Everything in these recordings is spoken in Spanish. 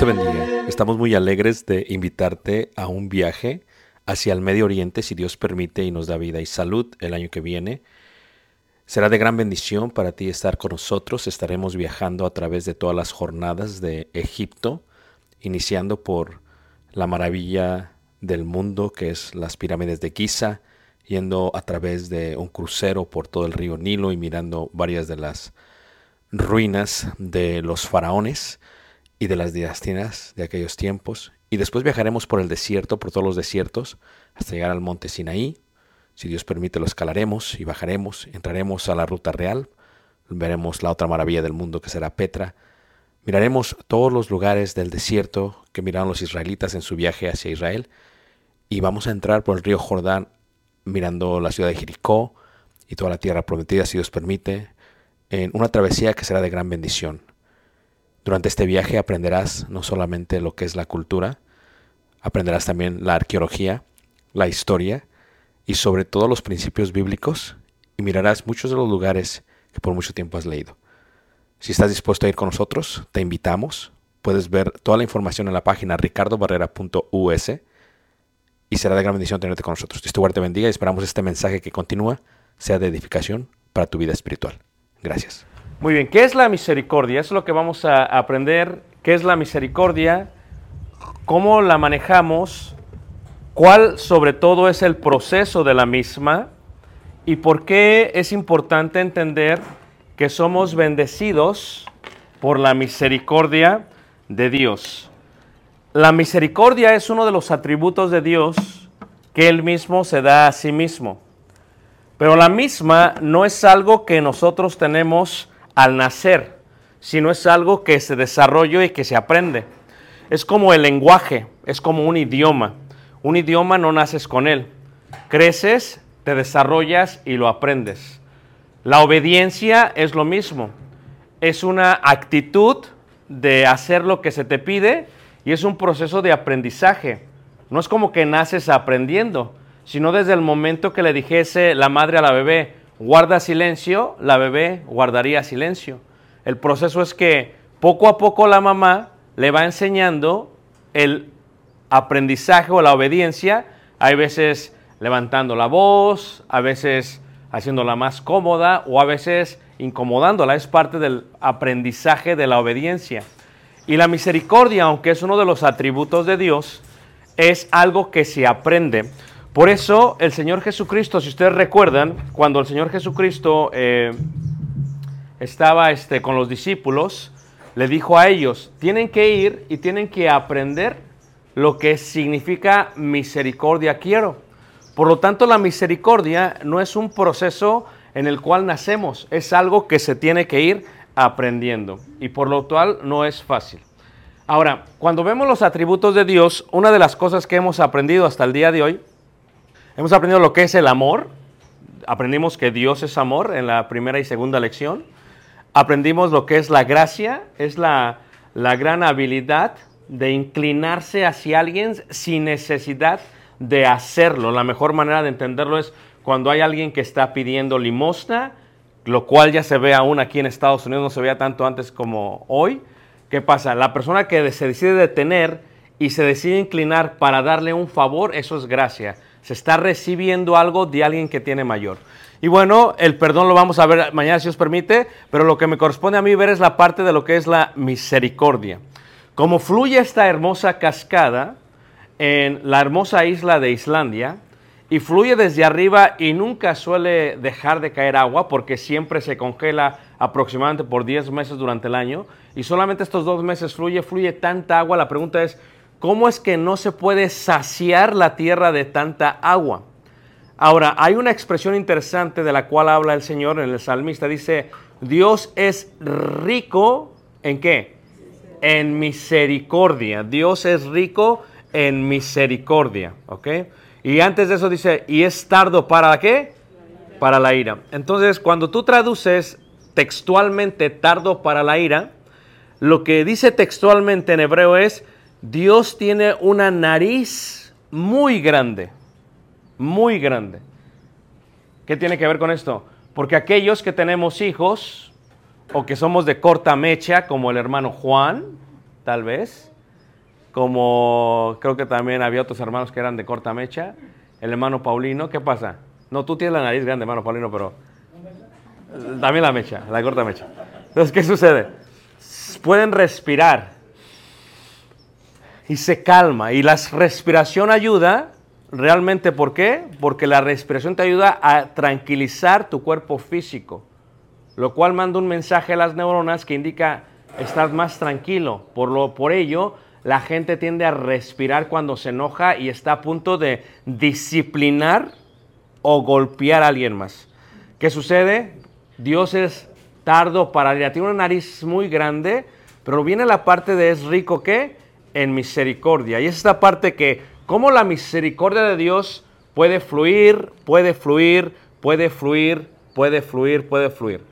te bendiga. Estamos muy alegres de invitarte a un viaje hacia el Medio Oriente, si Dios permite y nos da vida y salud el año que viene. Será de gran bendición para ti estar con nosotros. Estaremos viajando a través de todas las jornadas de Egipto, iniciando por la maravilla del mundo, que es las pirámides de Giza, yendo a través de un crucero por todo el río Nilo y mirando varias de las ruinas de los faraones y de las dinastías de aquellos tiempos. Y después viajaremos por el desierto, por todos los desiertos, hasta llegar al monte Sinaí. Si Dios permite, lo escalaremos y bajaremos. Entraremos a la ruta real. Veremos la otra maravilla del mundo que será Petra. Miraremos todos los lugares del desierto que miraron los israelitas en su viaje hacia Israel. Y vamos a entrar por el río Jordán mirando la ciudad de Jericó y toda la tierra prometida, si Dios permite, en una travesía que será de gran bendición. Durante este viaje aprenderás no solamente lo que es la cultura, aprenderás también la arqueología, la historia y sobre todo los principios bíblicos y mirarás muchos de los lugares que por mucho tiempo has leído. Si estás dispuesto a ir con nosotros, te invitamos. Puedes ver toda la información en la página ricardobarrera.us y será de gran bendición tenerte con nosotros. Dios te guarde, bendiga y esperamos este mensaje que continúa sea de edificación para tu vida espiritual. Gracias. Muy bien, ¿qué es la misericordia? Es lo que vamos a aprender. ¿Qué es la misericordia? ¿Cómo la manejamos? ¿Cuál sobre todo es el proceso de la misma? ¿Y por qué es importante entender que somos bendecidos por la misericordia de Dios? La misericordia es uno de los atributos de Dios que Él mismo se da a sí mismo. Pero la misma no es algo que nosotros tenemos al nacer, sino es algo que se desarrolla y que se aprende. Es como el lenguaje, es como un idioma. Un idioma no naces con él. Creces, te desarrollas y lo aprendes. La obediencia es lo mismo. Es una actitud de hacer lo que se te pide y es un proceso de aprendizaje. No es como que naces aprendiendo, sino desde el momento que le dijese la madre a la bebé, guarda silencio, la bebé guardaría silencio. El proceso es que poco a poco la mamá le va enseñando el aprendizaje o la obediencia, hay veces levantando la voz, a veces haciéndola más cómoda o a veces incomodándola. Es parte del aprendizaje de la obediencia. Y la misericordia, aunque es uno de los atributos de Dios, es algo que se aprende. Por eso el Señor Jesucristo, si ustedes recuerdan, cuando el Señor Jesucristo eh, estaba este, con los discípulos, le dijo a ellos, tienen que ir y tienen que aprender lo que significa misericordia quiero. Por lo tanto, la misericordia no es un proceso en el cual nacemos, es algo que se tiene que ir aprendiendo y por lo cual no es fácil. Ahora, cuando vemos los atributos de Dios, una de las cosas que hemos aprendido hasta el día de hoy, hemos aprendido lo que es el amor, aprendimos que Dios es amor en la primera y segunda lección, aprendimos lo que es la gracia, es la, la gran habilidad de inclinarse hacia alguien sin necesidad de hacerlo. La mejor manera de entenderlo es cuando hay alguien que está pidiendo limosna, lo cual ya se ve aún aquí en Estados Unidos, no se veía tanto antes como hoy. ¿Qué pasa? La persona que se decide detener y se decide inclinar para darle un favor, eso es gracia. Se está recibiendo algo de alguien que tiene mayor. Y bueno, el perdón lo vamos a ver mañana si os permite, pero lo que me corresponde a mí ver es la parte de lo que es la misericordia. Como fluye esta hermosa cascada en la hermosa isla de Islandia, y fluye desde arriba y nunca suele dejar de caer agua porque siempre se congela aproximadamente por 10 meses durante el año y solamente estos dos meses fluye, fluye tanta agua. La pregunta es, ¿cómo es que no se puede saciar la tierra de tanta agua? Ahora, hay una expresión interesante de la cual habla el Señor en el salmista. Dice, Dios es rico en qué? En misericordia. Dios es rico en misericordia. ¿Ok? Y antes de eso dice, y es tardo para qué? Para la ira. Entonces, cuando tú traduces textualmente tardo para la ira, lo que dice textualmente en hebreo es, Dios tiene una nariz muy grande, muy grande. ¿Qué tiene que ver con esto? Porque aquellos que tenemos hijos o que somos de corta mecha, como el hermano Juan, tal vez, como creo que también había otros hermanos que eran de corta mecha, el hermano Paulino, ¿qué pasa? No, tú tienes la nariz grande, hermano Paulino, pero también la mecha, la corta mecha. Entonces, ¿qué sucede? Pueden respirar y se calma. Y la respiración ayuda realmente, ¿por qué? Porque la respiración te ayuda a tranquilizar tu cuerpo físico, lo cual manda un mensaje a las neuronas que indica estás más tranquilo. Por, lo, por ello, la gente tiende a respirar cuando se enoja y está a punto de disciplinar o golpear a alguien más. ¿Qué sucede? Dios es tardo para ir. Tiene una nariz muy grande, pero viene la parte de es rico ¿qué? En misericordia. Y es esta parte que, como la misericordia de Dios puede fluir, puede fluir, puede fluir, puede fluir, puede fluir.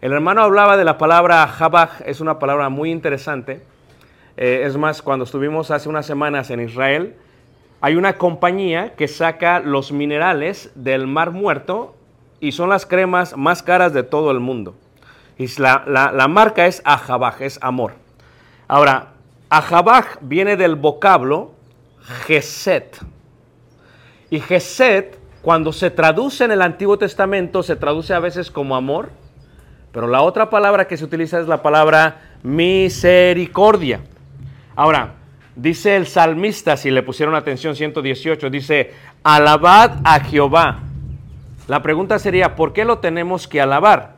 El hermano hablaba de la palabra jabaj, es una palabra muy interesante eh, es más, cuando estuvimos hace unas semanas en Israel, hay una compañía que saca los minerales del mar muerto y son las cremas más caras de todo el mundo. Y la, la marca es Ajabaj, es amor. Ahora, Ajabaj viene del vocablo Geset. Y Geset, cuando se traduce en el Antiguo Testamento, se traduce a veces como amor, pero la otra palabra que se utiliza es la palabra misericordia. Ahora, dice el salmista, si le pusieron atención 118, dice, alabad a Jehová. La pregunta sería, ¿por qué lo tenemos que alabar?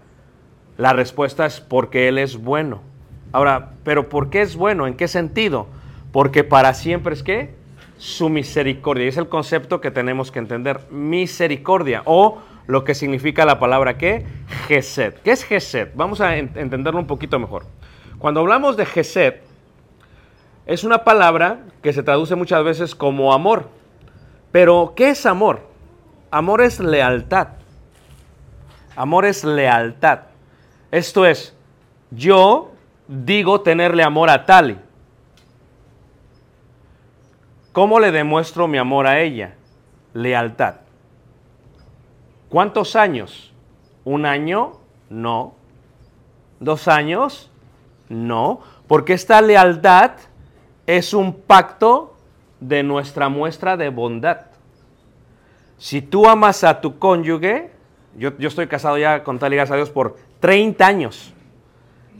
La respuesta es porque Él es bueno. Ahora, ¿pero por qué es bueno? ¿En qué sentido? Porque para siempre es que su misericordia. Es el concepto que tenemos que entender. Misericordia o lo que significa la palabra que Geset. ¿Qué es Geset? Vamos a entenderlo un poquito mejor. Cuando hablamos de Geset, es una palabra que se traduce muchas veces como amor. Pero, ¿qué es amor? Amor es lealtad. Amor es lealtad. Esto es, yo digo tenerle amor a Tali. ¿Cómo le demuestro mi amor a ella? Lealtad. ¿Cuántos años? ¿Un año? No. ¿Dos años? No. Porque esta lealtad es un pacto de nuestra muestra de bondad. Si tú amas a tu cónyuge, yo, estoy casado ya con tal y gracias a Dios por 30 años.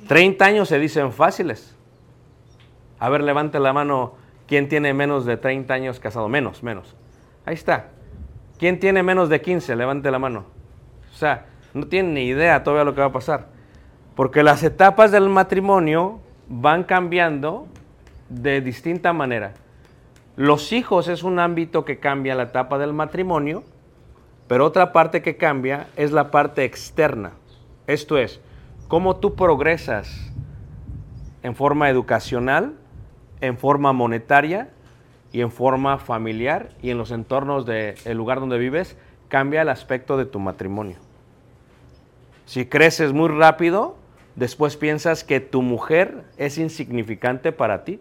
30 años se dicen fáciles. A ver, levante la mano. ¿Quién tiene menos de 30 años casado? Menos, menos. Ahí está. ¿Quién tiene menos de 15? Levante la mano. O sea, no tiene ni idea todavía lo que va a pasar. Porque las etapas del matrimonio van cambiando de distinta manera. Los hijos es un ámbito que cambia la etapa del matrimonio, pero otra parte que cambia es la parte externa. Esto es, cómo tú progresas en forma educacional, en forma monetaria y en forma familiar y en los entornos del lugar donde vives, cambia el aspecto de tu matrimonio. Si creces muy rápido, después piensas que tu mujer es insignificante para ti.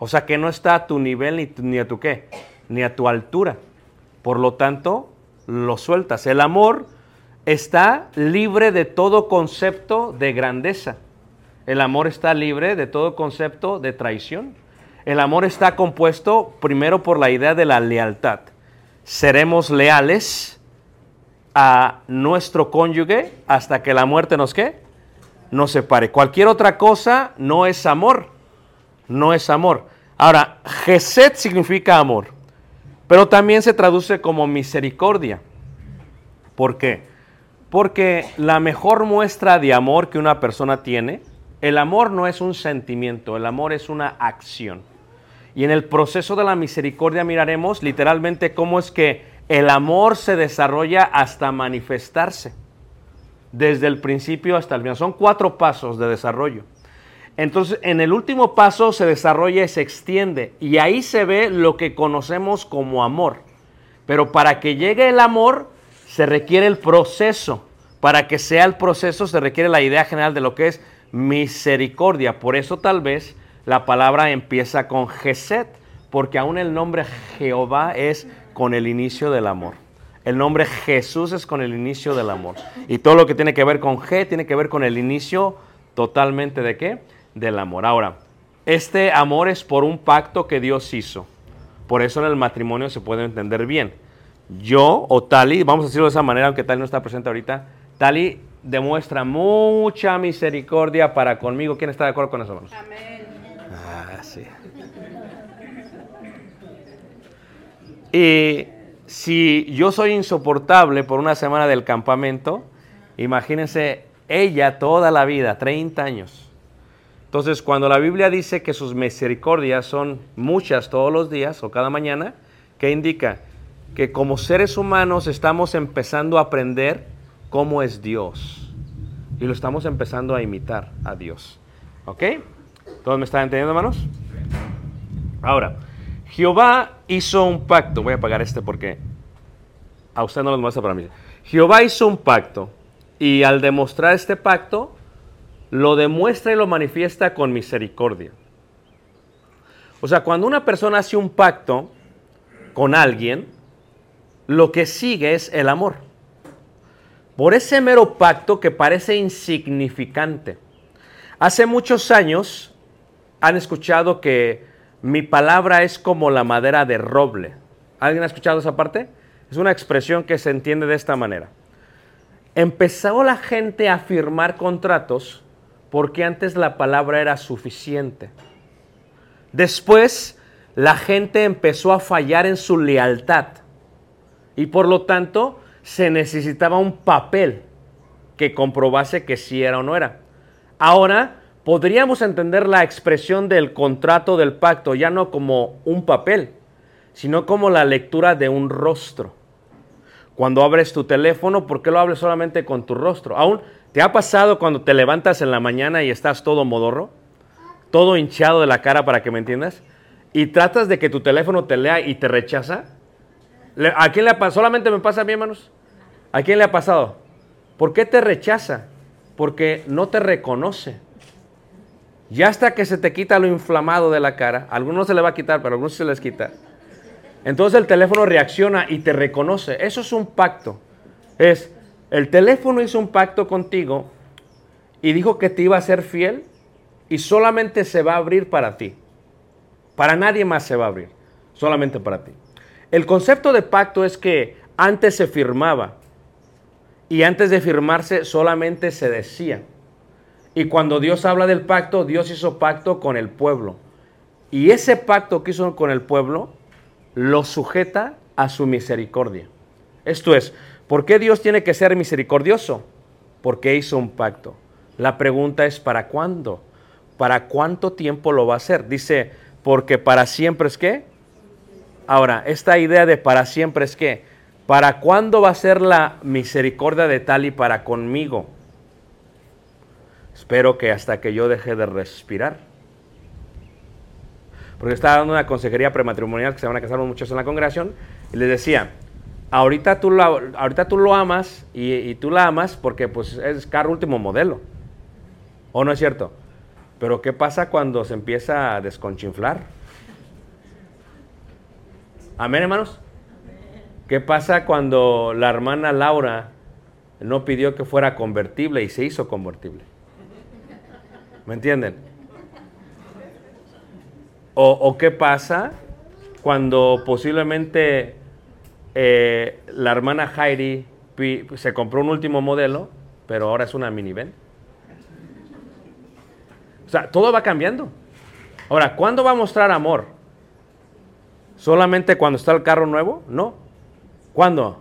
O sea, que no está a tu nivel ni, ni a tu qué, ni a tu altura. Por lo tanto, lo sueltas. El amor está libre de todo concepto de grandeza. El amor está libre de todo concepto de traición. El amor está compuesto primero por la idea de la lealtad. Seremos leales a nuestro cónyuge hasta que la muerte nos qué? Nos separe. Cualquier otra cosa no es amor. No es amor. Ahora, Geset significa amor, pero también se traduce como misericordia. ¿Por qué? Porque la mejor muestra de amor que una persona tiene, el amor no es un sentimiento, el amor es una acción. Y en el proceso de la misericordia miraremos literalmente cómo es que el amor se desarrolla hasta manifestarse, desde el principio hasta el final. Son cuatro pasos de desarrollo. Entonces, en el último paso se desarrolla y se extiende, y ahí se ve lo que conocemos como amor. Pero para que llegue el amor, se requiere el proceso. Para que sea el proceso, se requiere la idea general de lo que es misericordia. Por eso tal vez la palabra empieza con Geset, porque aún el nombre Jehová es con el inicio del amor. El nombre Jesús es con el inicio del amor. Y todo lo que tiene que ver con G tiene que ver con el inicio totalmente de qué? Del amor. Ahora, este amor es por un pacto que Dios hizo. Por eso en el matrimonio se puede entender bien. Yo o Tali, vamos a decirlo de esa manera, aunque Tali no está presente ahorita, Tali demuestra mucha misericordia para conmigo. ¿Quién está de acuerdo con eso, hermanos? Amén. Ah, sí. Y si yo soy insoportable por una semana del campamento, imagínense ella toda la vida, 30 años. Entonces, cuando la Biblia dice que sus misericordias son muchas todos los días o cada mañana, ¿qué indica? Que como seres humanos estamos empezando a aprender cómo es Dios. Y lo estamos empezando a imitar a Dios. ¿Ok? ¿Todos me están entendiendo, hermanos? Ahora, Jehová hizo un pacto. Voy a apagar este porque a usted no lo muestra para mí. Jehová hizo un pacto y al demostrar este pacto, lo demuestra y lo manifiesta con misericordia. O sea, cuando una persona hace un pacto con alguien, lo que sigue es el amor. Por ese mero pacto que parece insignificante. Hace muchos años han escuchado que mi palabra es como la madera de roble. ¿Alguien ha escuchado esa parte? Es una expresión que se entiende de esta manera. Empezó la gente a firmar contratos porque antes la palabra era suficiente. Después la gente empezó a fallar en su lealtad y por lo tanto se necesitaba un papel que comprobase que sí era o no era. Ahora podríamos entender la expresión del contrato del pacto ya no como un papel, sino como la lectura de un rostro. Cuando abres tu teléfono, ¿por qué lo abres solamente con tu rostro? Aún, ¿te ha pasado cuando te levantas en la mañana y estás todo modorro? Todo hinchado de la cara para que me entiendas. Y tratas de que tu teléfono te lea y te rechaza. ¿A quién le ha pasado? ¿Solamente me pasa a mí, hermanos? ¿A quién le ha pasado? ¿Por qué te rechaza? Porque no te reconoce. Ya hasta que se te quita lo inflamado de la cara, a algunos se le va a quitar, pero a algunos se les quita. Entonces el teléfono reacciona y te reconoce. Eso es un pacto. Es, el teléfono hizo un pacto contigo y dijo que te iba a ser fiel y solamente se va a abrir para ti. Para nadie más se va a abrir, solamente para ti. El concepto de pacto es que antes se firmaba y antes de firmarse solamente se decía. Y cuando Dios habla del pacto, Dios hizo pacto con el pueblo. Y ese pacto que hizo con el pueblo lo sujeta a su misericordia. Esto es, ¿por qué Dios tiene que ser misericordioso? Porque hizo un pacto. La pregunta es, ¿para cuándo? ¿para cuánto tiempo lo va a hacer? Dice, porque para siempre es qué. Ahora, esta idea de para siempre es qué. ¿Para cuándo va a ser la misericordia de tal y para conmigo? Espero que hasta que yo deje de respirar. Porque estaba dando una consejería prematrimonial que se van a casar muchos en la congregación y les decía, ahorita tú lo, ahorita tú lo amas y, y tú la amas porque pues es carro último modelo. ¿O no es cierto? Pero ¿qué pasa cuando se empieza a desconchinflar? Amén, hermanos. ¿Qué pasa cuando la hermana Laura no pidió que fuera convertible y se hizo convertible? ¿Me entienden? O, qué pasa cuando posiblemente eh, la hermana Heidi se compró un último modelo, pero ahora es una minivan? O sea, todo va cambiando. Ahora, ¿cuándo va a mostrar amor? ¿Solamente cuando está el carro nuevo? No. ¿Cuándo?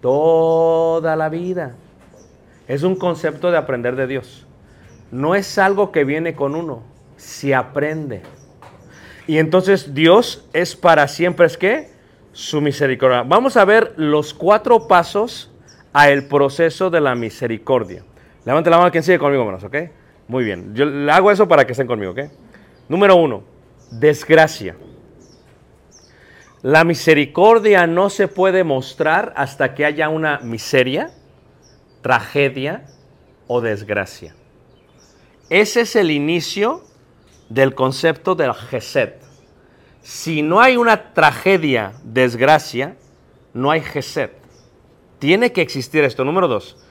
Toda la vida. Es un concepto de aprender de Dios. No es algo que viene con uno, se aprende. Y entonces Dios es para siempre, ¿es qué? Su misericordia. Vamos a ver los cuatro pasos a el proceso de la misericordia. Levante la mano quien sigue conmigo, hermanos, ¿ok? Muy bien. Yo le hago eso para que estén conmigo, ¿ok? Número uno, desgracia. La misericordia no se puede mostrar hasta que haya una miseria, tragedia o desgracia. Ese es el inicio del concepto del Gesed. Si no hay una tragedia, desgracia, no hay Gesed. Tiene que existir esto. Número dos,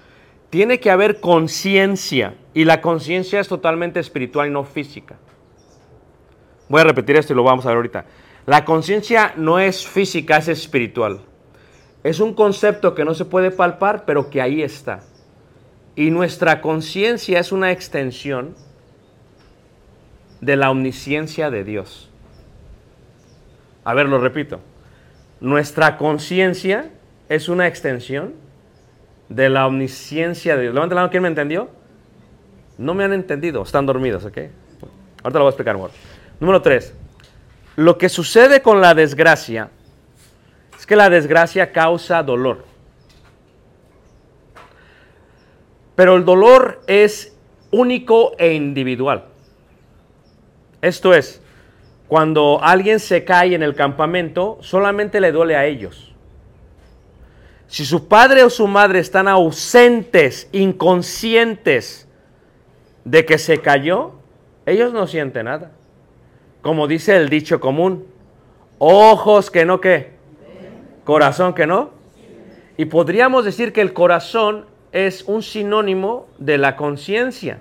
tiene que haber conciencia. Y la conciencia es totalmente espiritual y no física. Voy a repetir esto y lo vamos a ver ahorita. La conciencia no es física, es espiritual. Es un concepto que no se puede palpar, pero que ahí está. Y nuestra conciencia es una extensión de la omnisciencia de Dios. A ver, lo repito. Nuestra conciencia es una extensión de la omnisciencia de Dios. Levanta la mano, ¿quién me entendió? No me han entendido, están dormidos, ¿ok? Ahorita lo voy a explicar mejor. Número tres. Lo que sucede con la desgracia es que la desgracia causa dolor. Pero el dolor es único e individual. Esto es, cuando alguien se cae en el campamento, solamente le duele a ellos. Si su padre o su madre están ausentes, inconscientes de que se cayó, ellos no sienten nada. Como dice el dicho común, ojos que no qué, corazón que no. Y podríamos decir que el corazón es un sinónimo de la conciencia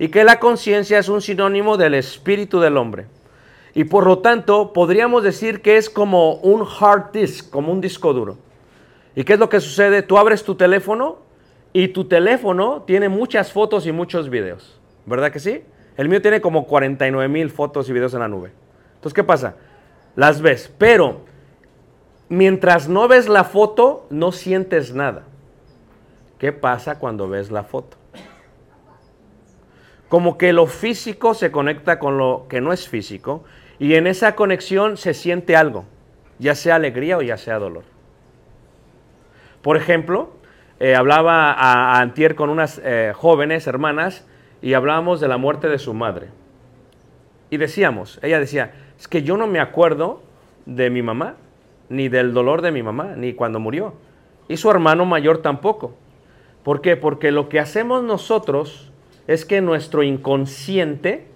y que la conciencia es un sinónimo del espíritu del hombre. Y por lo tanto, podríamos decir que es como un hard disk, como un disco duro. ¿Y qué es lo que sucede? Tú abres tu teléfono y tu teléfono tiene muchas fotos y muchos videos. ¿Verdad que sí? El mío tiene como 49 mil fotos y videos en la nube. Entonces, ¿qué pasa? Las ves, pero mientras no ves la foto, no sientes nada. ¿Qué pasa cuando ves la foto? Como que lo físico se conecta con lo que no es físico y en esa conexión se siente algo, ya sea alegría o ya sea dolor. Por ejemplo, eh, hablaba a, Antier con unas eh, jóvenes hermanas y hablábamos de la muerte de su madre. Y decíamos, ella decía, es que yo no me acuerdo de mi mamá, ni del dolor de mi mamá, ni cuando murió. Y su hermano mayor tampoco. ¿Por qué? Porque lo que hacemos nosotros es que nuestro inconsciente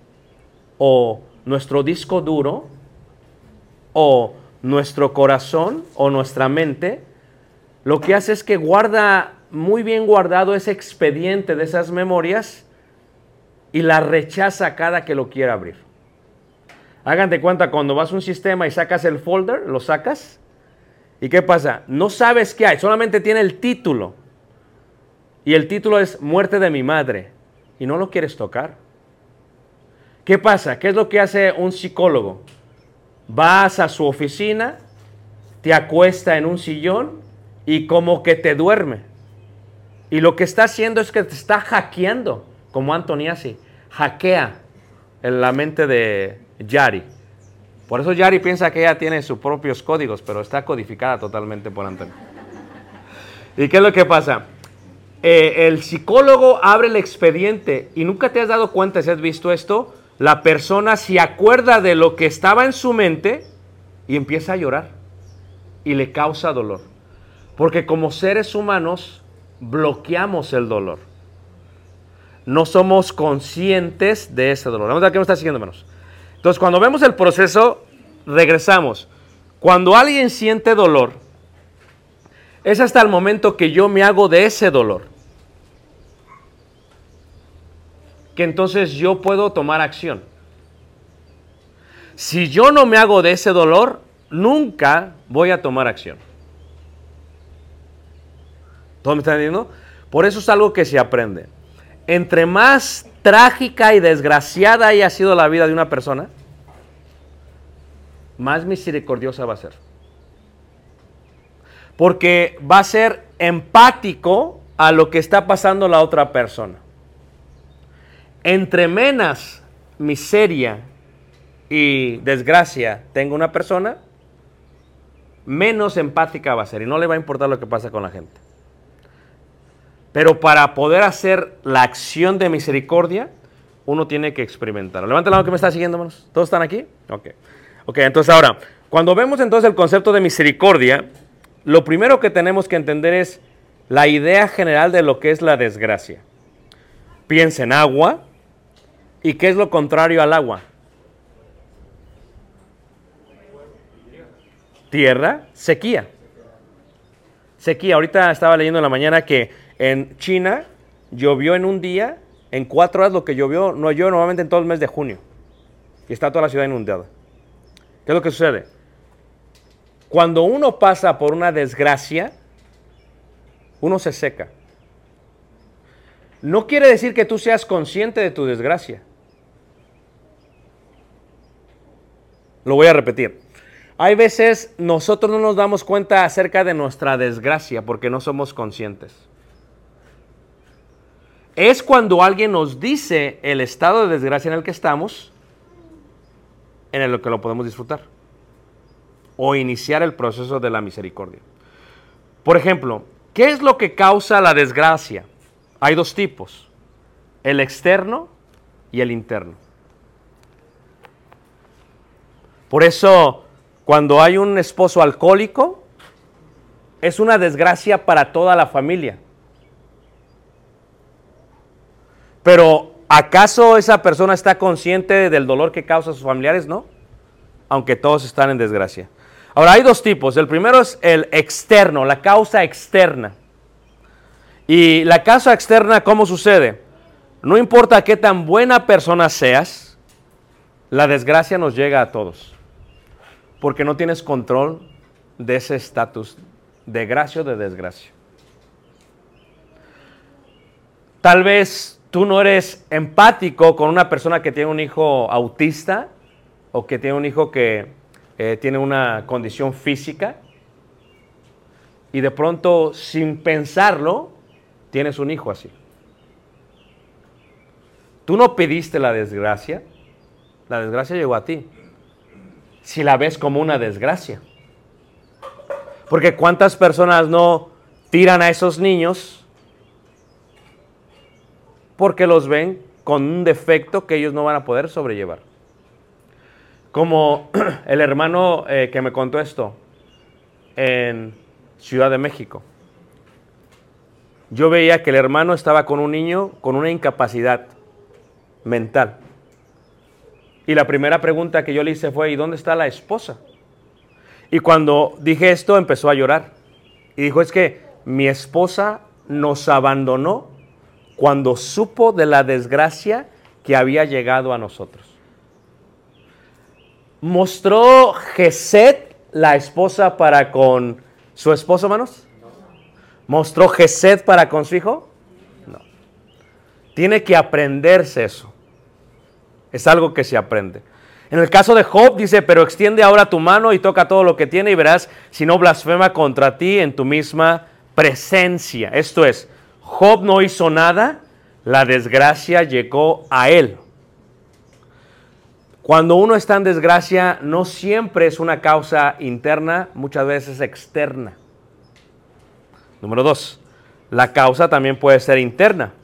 o nuestro disco duro o nuestro corazón o nuestra mente lo que hace es que guarda muy bien guardado ese expediente de esas memorias y la rechaza cada que lo quiera abrir. Hagan cuenta cuando vas a un sistema y sacas el folder, lo sacas. ¿Y qué pasa? No sabes qué hay, solamente tiene el título. Y el título es Muerte de mi madre. Y no lo quieres tocar. ¿Qué pasa? ¿Qué es lo que hace un psicólogo? Vas a su oficina, te acuesta en un sillón y como que te duerme. Y lo que está haciendo es que te está hackeando, como Antoniasi, hackea en la mente de Yari. Por eso Yari piensa que ella tiene sus propios códigos, pero está codificada totalmente por Antonio. ¿Y qué es lo que pasa? Eh, el psicólogo abre el expediente y nunca te has dado cuenta si has visto esto. La persona se acuerda de lo que estaba en su mente y empieza a llorar y le causa dolor. Porque como seres humanos bloqueamos el dolor. No somos conscientes de ese dolor. Vamos a ver qué me está siguiendo, menos. Entonces, cuando vemos el proceso, regresamos. Cuando alguien siente dolor, es hasta el momento que yo me hago de ese dolor. Que entonces yo puedo tomar acción. Si yo no me hago de ese dolor, nunca voy a tomar acción. ¿Todo me está entendiendo? Por eso es algo que se aprende. Entre más trágica y desgraciada haya sido la vida de una persona, más misericordiosa va a ser. Porque va a ser empático a lo que está pasando la otra persona. Entre menos miseria y desgracia tenga una persona, menos empática va a ser y no le va a importar lo que pasa con la gente. Pero para poder hacer la acción de misericordia, uno tiene que experimentarlo. Levanta la mano que me está siguiendo, hermanos. ¿Todos están aquí? Ok. Ok, entonces ahora, cuando vemos entonces el concepto de misericordia, lo primero que tenemos que entender es la idea general de lo que es la desgracia. Piensa en agua. ¿Y qué es lo contrario al agua? Tierra, sequía. Sequía. Ahorita estaba leyendo en la mañana que en China llovió en un día, en cuatro horas lo que llovió, no llovió normalmente en todo el mes de junio. Y está toda la ciudad inundada. ¿Qué es lo que sucede? Cuando uno pasa por una desgracia, uno se seca. No quiere decir que tú seas consciente de tu desgracia. Lo voy a repetir. Hay veces nosotros no nos damos cuenta acerca de nuestra desgracia porque no somos conscientes. Es cuando alguien nos dice el estado de desgracia en el que estamos, en el que lo podemos disfrutar. O iniciar el proceso de la misericordia. Por ejemplo, ¿qué es lo que causa la desgracia? Hay dos tipos, el externo y el interno. Por eso, cuando hay un esposo alcohólico, es una desgracia para toda la familia. Pero ¿acaso esa persona está consciente del dolor que causa a sus familiares? No, aunque todos están en desgracia. Ahora hay dos tipos. El primero es el externo, la causa externa. Y la causa externa, ¿cómo sucede? No importa qué tan buena persona seas, la desgracia nos llega a todos. Porque no tienes control de ese estatus de gracia o de desgracia. Tal vez tú no eres empático con una persona que tiene un hijo autista o que tiene un hijo que eh, tiene una condición física y de pronto sin pensarlo tienes un hijo así. Tú no pediste la desgracia, la desgracia llegó a ti. Si la ves como una desgracia. Porque cuántas personas no tiran a esos niños porque los ven con un defecto que ellos no van a poder sobrellevar. Como el hermano eh, que me contó esto en Ciudad de México. Yo veía que el hermano estaba con un niño con una incapacidad mental. Y la primera pregunta que yo le hice fue, ¿y dónde está la esposa? Y cuando dije esto empezó a llorar. Y dijo, es que mi esposa nos abandonó cuando supo de la desgracia que había llegado a nosotros. ¿Mostró Geset la esposa para con su esposo, hermanos? ¿Mostró Geset para con su hijo? No. Tiene que aprenderse eso. Es algo que se aprende. En el caso de Job dice, pero extiende ahora tu mano y toca todo lo que tiene y verás si no blasfema contra ti en tu misma presencia. Esto es, Job no hizo nada, la desgracia llegó a él. Cuando uno está en desgracia, no siempre es una causa interna, muchas veces es externa. Número dos, la causa también puede ser interna.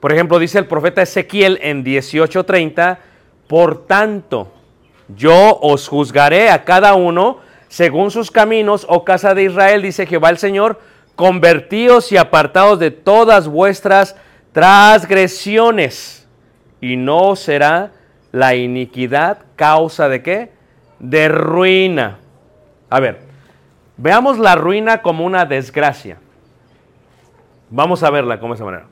Por ejemplo, dice el profeta Ezequiel en 18:30, por tanto, yo os juzgaré a cada uno según sus caminos, oh casa de Israel, dice Jehová el Señor, convertíos y apartados de todas vuestras transgresiones, y no será la iniquidad causa de qué? De ruina. A ver, veamos la ruina como una desgracia. Vamos a verla como esa manera.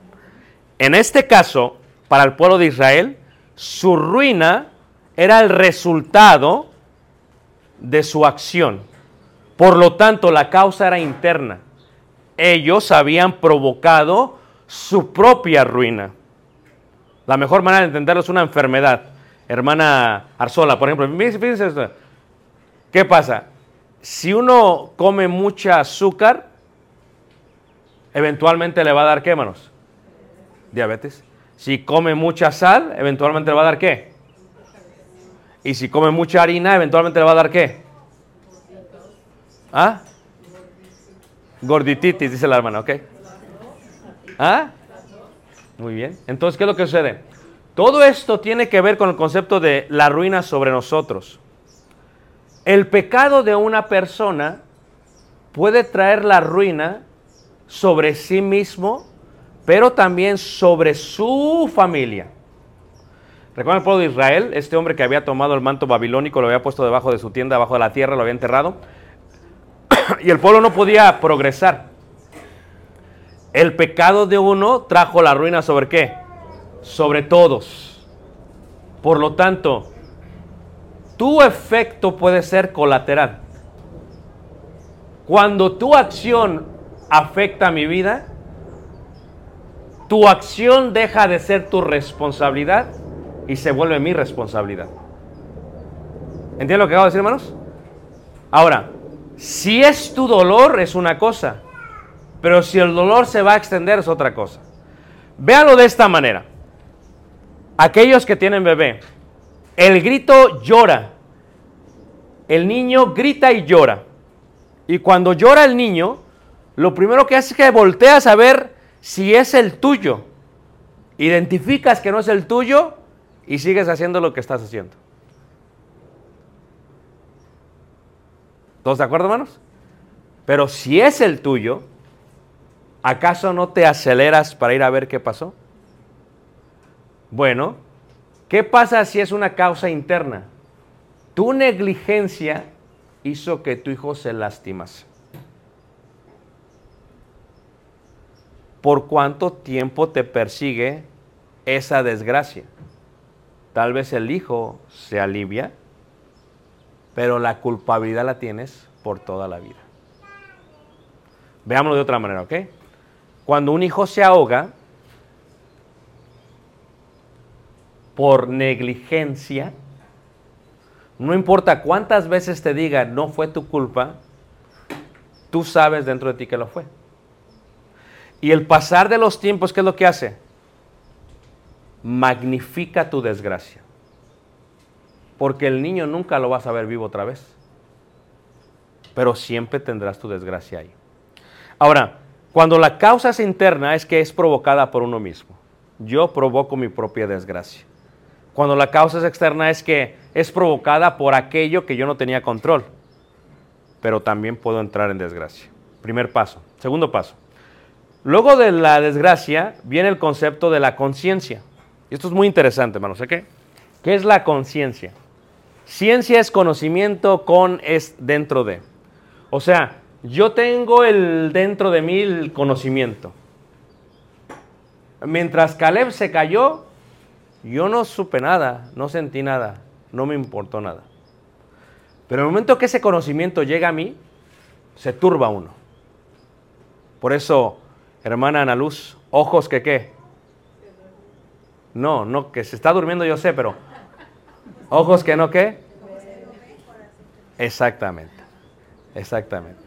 En este caso, para el pueblo de Israel, su ruina era el resultado de su acción. Por lo tanto, la causa era interna. Ellos habían provocado su propia ruina. La mejor manera de entenderlo es una enfermedad. Hermana Arzola, por ejemplo, fíjense esto. ¿Qué pasa? Si uno come mucha azúcar, eventualmente le va a dar qué, manos? Diabetes. Si come mucha sal, eventualmente le va a dar qué? Y si come mucha harina, eventualmente le va a dar qué? ¿Ah? Gordititis, dice la hermana, ¿ok? ¿Ah? Muy bien. Entonces, ¿qué es lo que sucede? Todo esto tiene que ver con el concepto de la ruina sobre nosotros. El pecado de una persona puede traer la ruina sobre sí mismo, pero también sobre su familia. ¿Recuerdan el pueblo de Israel? Este hombre que había tomado el manto babilónico, lo había puesto debajo de su tienda, debajo de la tierra, lo había enterrado. y el pueblo no podía progresar. El pecado de uno trajo la ruina sobre qué? Sobre todos. Por lo tanto, tu efecto puede ser colateral. Cuando tu acción afecta a mi vida, tu acción deja de ser tu responsabilidad y se vuelve mi responsabilidad. ¿Entienden lo que acabo de decir, hermanos? Ahora, si es tu dolor, es una cosa. Pero si el dolor se va a extender, es otra cosa. Véanlo de esta manera. Aquellos que tienen bebé, el grito llora. El niño grita y llora. Y cuando llora el niño, lo primero que hace es que volteas a ver si es el tuyo. Identificas que no es el tuyo y sigues haciendo lo que estás haciendo. ¿Todos de acuerdo, hermanos? Pero si es el tuyo, ¿acaso no te aceleras para ir a ver qué pasó? Bueno, ¿qué pasa si es una causa interna? Tu negligencia hizo que tu hijo se lastimase. ¿Por cuánto tiempo te persigue esa desgracia? Tal vez el hijo se alivia, pero la culpabilidad la tienes por toda la vida. Veámoslo de otra manera, ¿ok? Cuando un hijo se ahoga por negligencia, no importa cuántas veces te diga no fue tu culpa, tú sabes dentro de ti que lo fue. Y el pasar de los tiempos, ¿qué es lo que hace? magnifica tu desgracia. Porque el niño nunca lo vas a ver vivo otra vez. Pero siempre tendrás tu desgracia ahí. Ahora, cuando la causa es interna es que es provocada por uno mismo. Yo provoco mi propia desgracia. Cuando la causa es externa es que es provocada por aquello que yo no tenía control. Pero también puedo entrar en desgracia. Primer paso. Segundo paso. Luego de la desgracia viene el concepto de la conciencia. Y esto es muy interesante, hermanos. ¿Qué? ¿Qué es la conciencia? Ciencia es conocimiento con es dentro de. O sea, yo tengo el dentro de mí el conocimiento. Mientras Caleb se cayó, yo no supe nada, no sentí nada, no me importó nada. Pero en el momento que ese conocimiento llega a mí, se turba uno. Por eso, hermana Ana Luz, ojos que qué, no, no, que se está durmiendo yo sé, pero ojos que no qué. Exactamente, exactamente.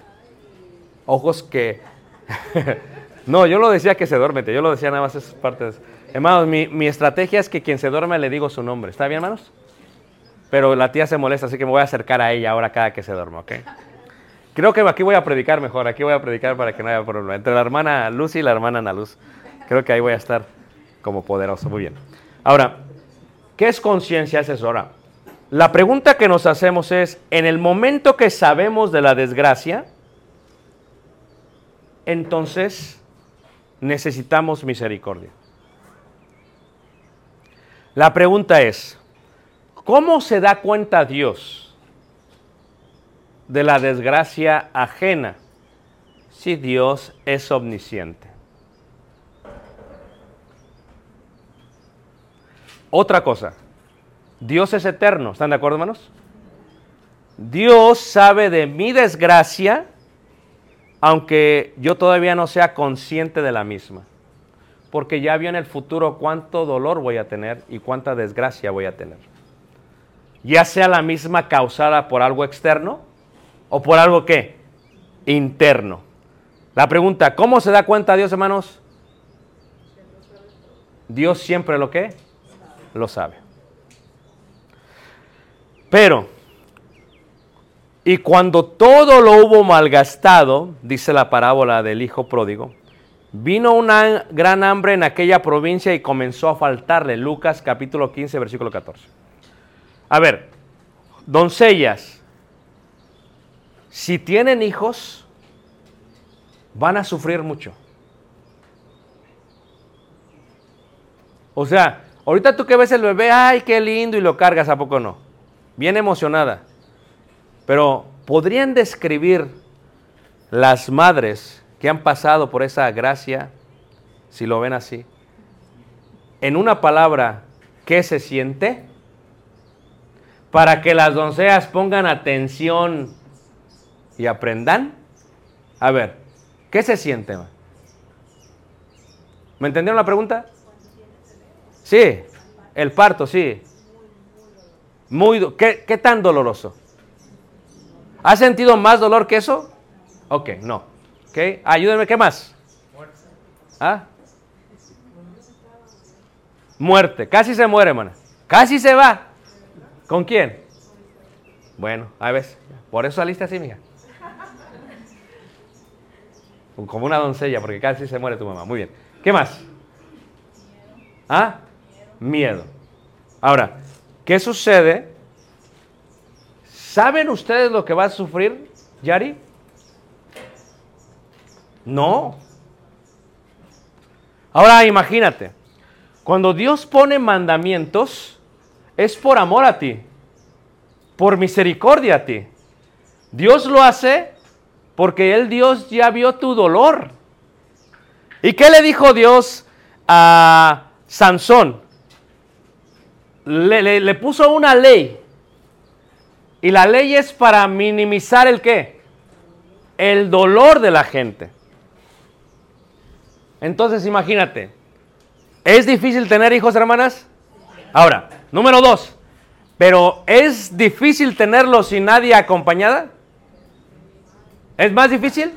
Ojos que... no, yo lo decía que se duerme, yo lo decía nada más esas partes. Hermanos, mi, mi estrategia es que quien se duerme le digo su nombre. ¿Está bien, hermanos? Pero la tía se molesta, así que me voy a acercar a ella ahora cada que se duerma, ¿ok? Creo que aquí voy a predicar mejor, aquí voy a predicar para que no haya problema. Entre la hermana Lucy y la hermana Ana Luz. Creo que ahí voy a estar como poderoso. Muy bien. Ahora, ¿qué es conciencia? Es eso. Ahora, la pregunta que nos hacemos es, en el momento que sabemos de la desgracia, entonces necesitamos misericordia. La pregunta es, ¿cómo se da cuenta Dios de la desgracia ajena si Dios es omnisciente? Otra cosa, Dios es eterno, ¿están de acuerdo hermanos? Dios sabe de mi desgracia, aunque yo todavía no sea consciente de la misma, porque ya vio en el futuro cuánto dolor voy a tener y cuánta desgracia voy a tener. Ya sea la misma causada por algo externo o por algo que interno. La pregunta, ¿cómo se da cuenta Dios, hermanos? Dios siempre lo que lo sabe. Pero, y cuando todo lo hubo malgastado, dice la parábola del hijo pródigo, vino una gran hambre en aquella provincia y comenzó a faltarle. Lucas capítulo 15, versículo 14. A ver, doncellas, si tienen hijos, van a sufrir mucho. O sea, ahorita tú que ves el bebé, ay, qué lindo, y lo cargas, ¿a poco no? Bien emocionada. Pero podrían describir las madres que han pasado por esa gracia, si lo ven así, en una palabra, ¿qué se siente? Para que las doncellas pongan atención y aprendan. A ver, ¿qué se siente? ¿Me entendieron la pregunta? Sí, el parto, sí. Muy, ¿qué, ¿Qué tan doloroso? ¿Has sentido más dolor que eso? Ok, no. Ok, ayúdenme, ¿qué más? ¿Ah? Muerte. Casi se muere, hermana. Casi se va. ¿Con quién? Bueno, a ver, por eso saliste así, mija. Como una doncella, porque casi se muere tu mamá. Muy bien. ¿Qué más? ¿Ah? Miedo. Ahora, ¿qué sucede? ¿Saben ustedes lo que va a sufrir Yari? No. Ahora imagínate, cuando Dios pone mandamientos, es por amor a ti, por misericordia a ti. Dios lo hace porque Él, Dios, ya vio tu dolor. ¿Y qué le dijo Dios a Sansón? Le, le- puso una ley. Y la ley es para minimizar el qué? El dolor de la gente. Entonces imagínate, ¿es difícil tener hijos, hermanas? Ahora, número dos, pero ¿es difícil tenerlos sin nadie acompañada? ¿Es más difícil?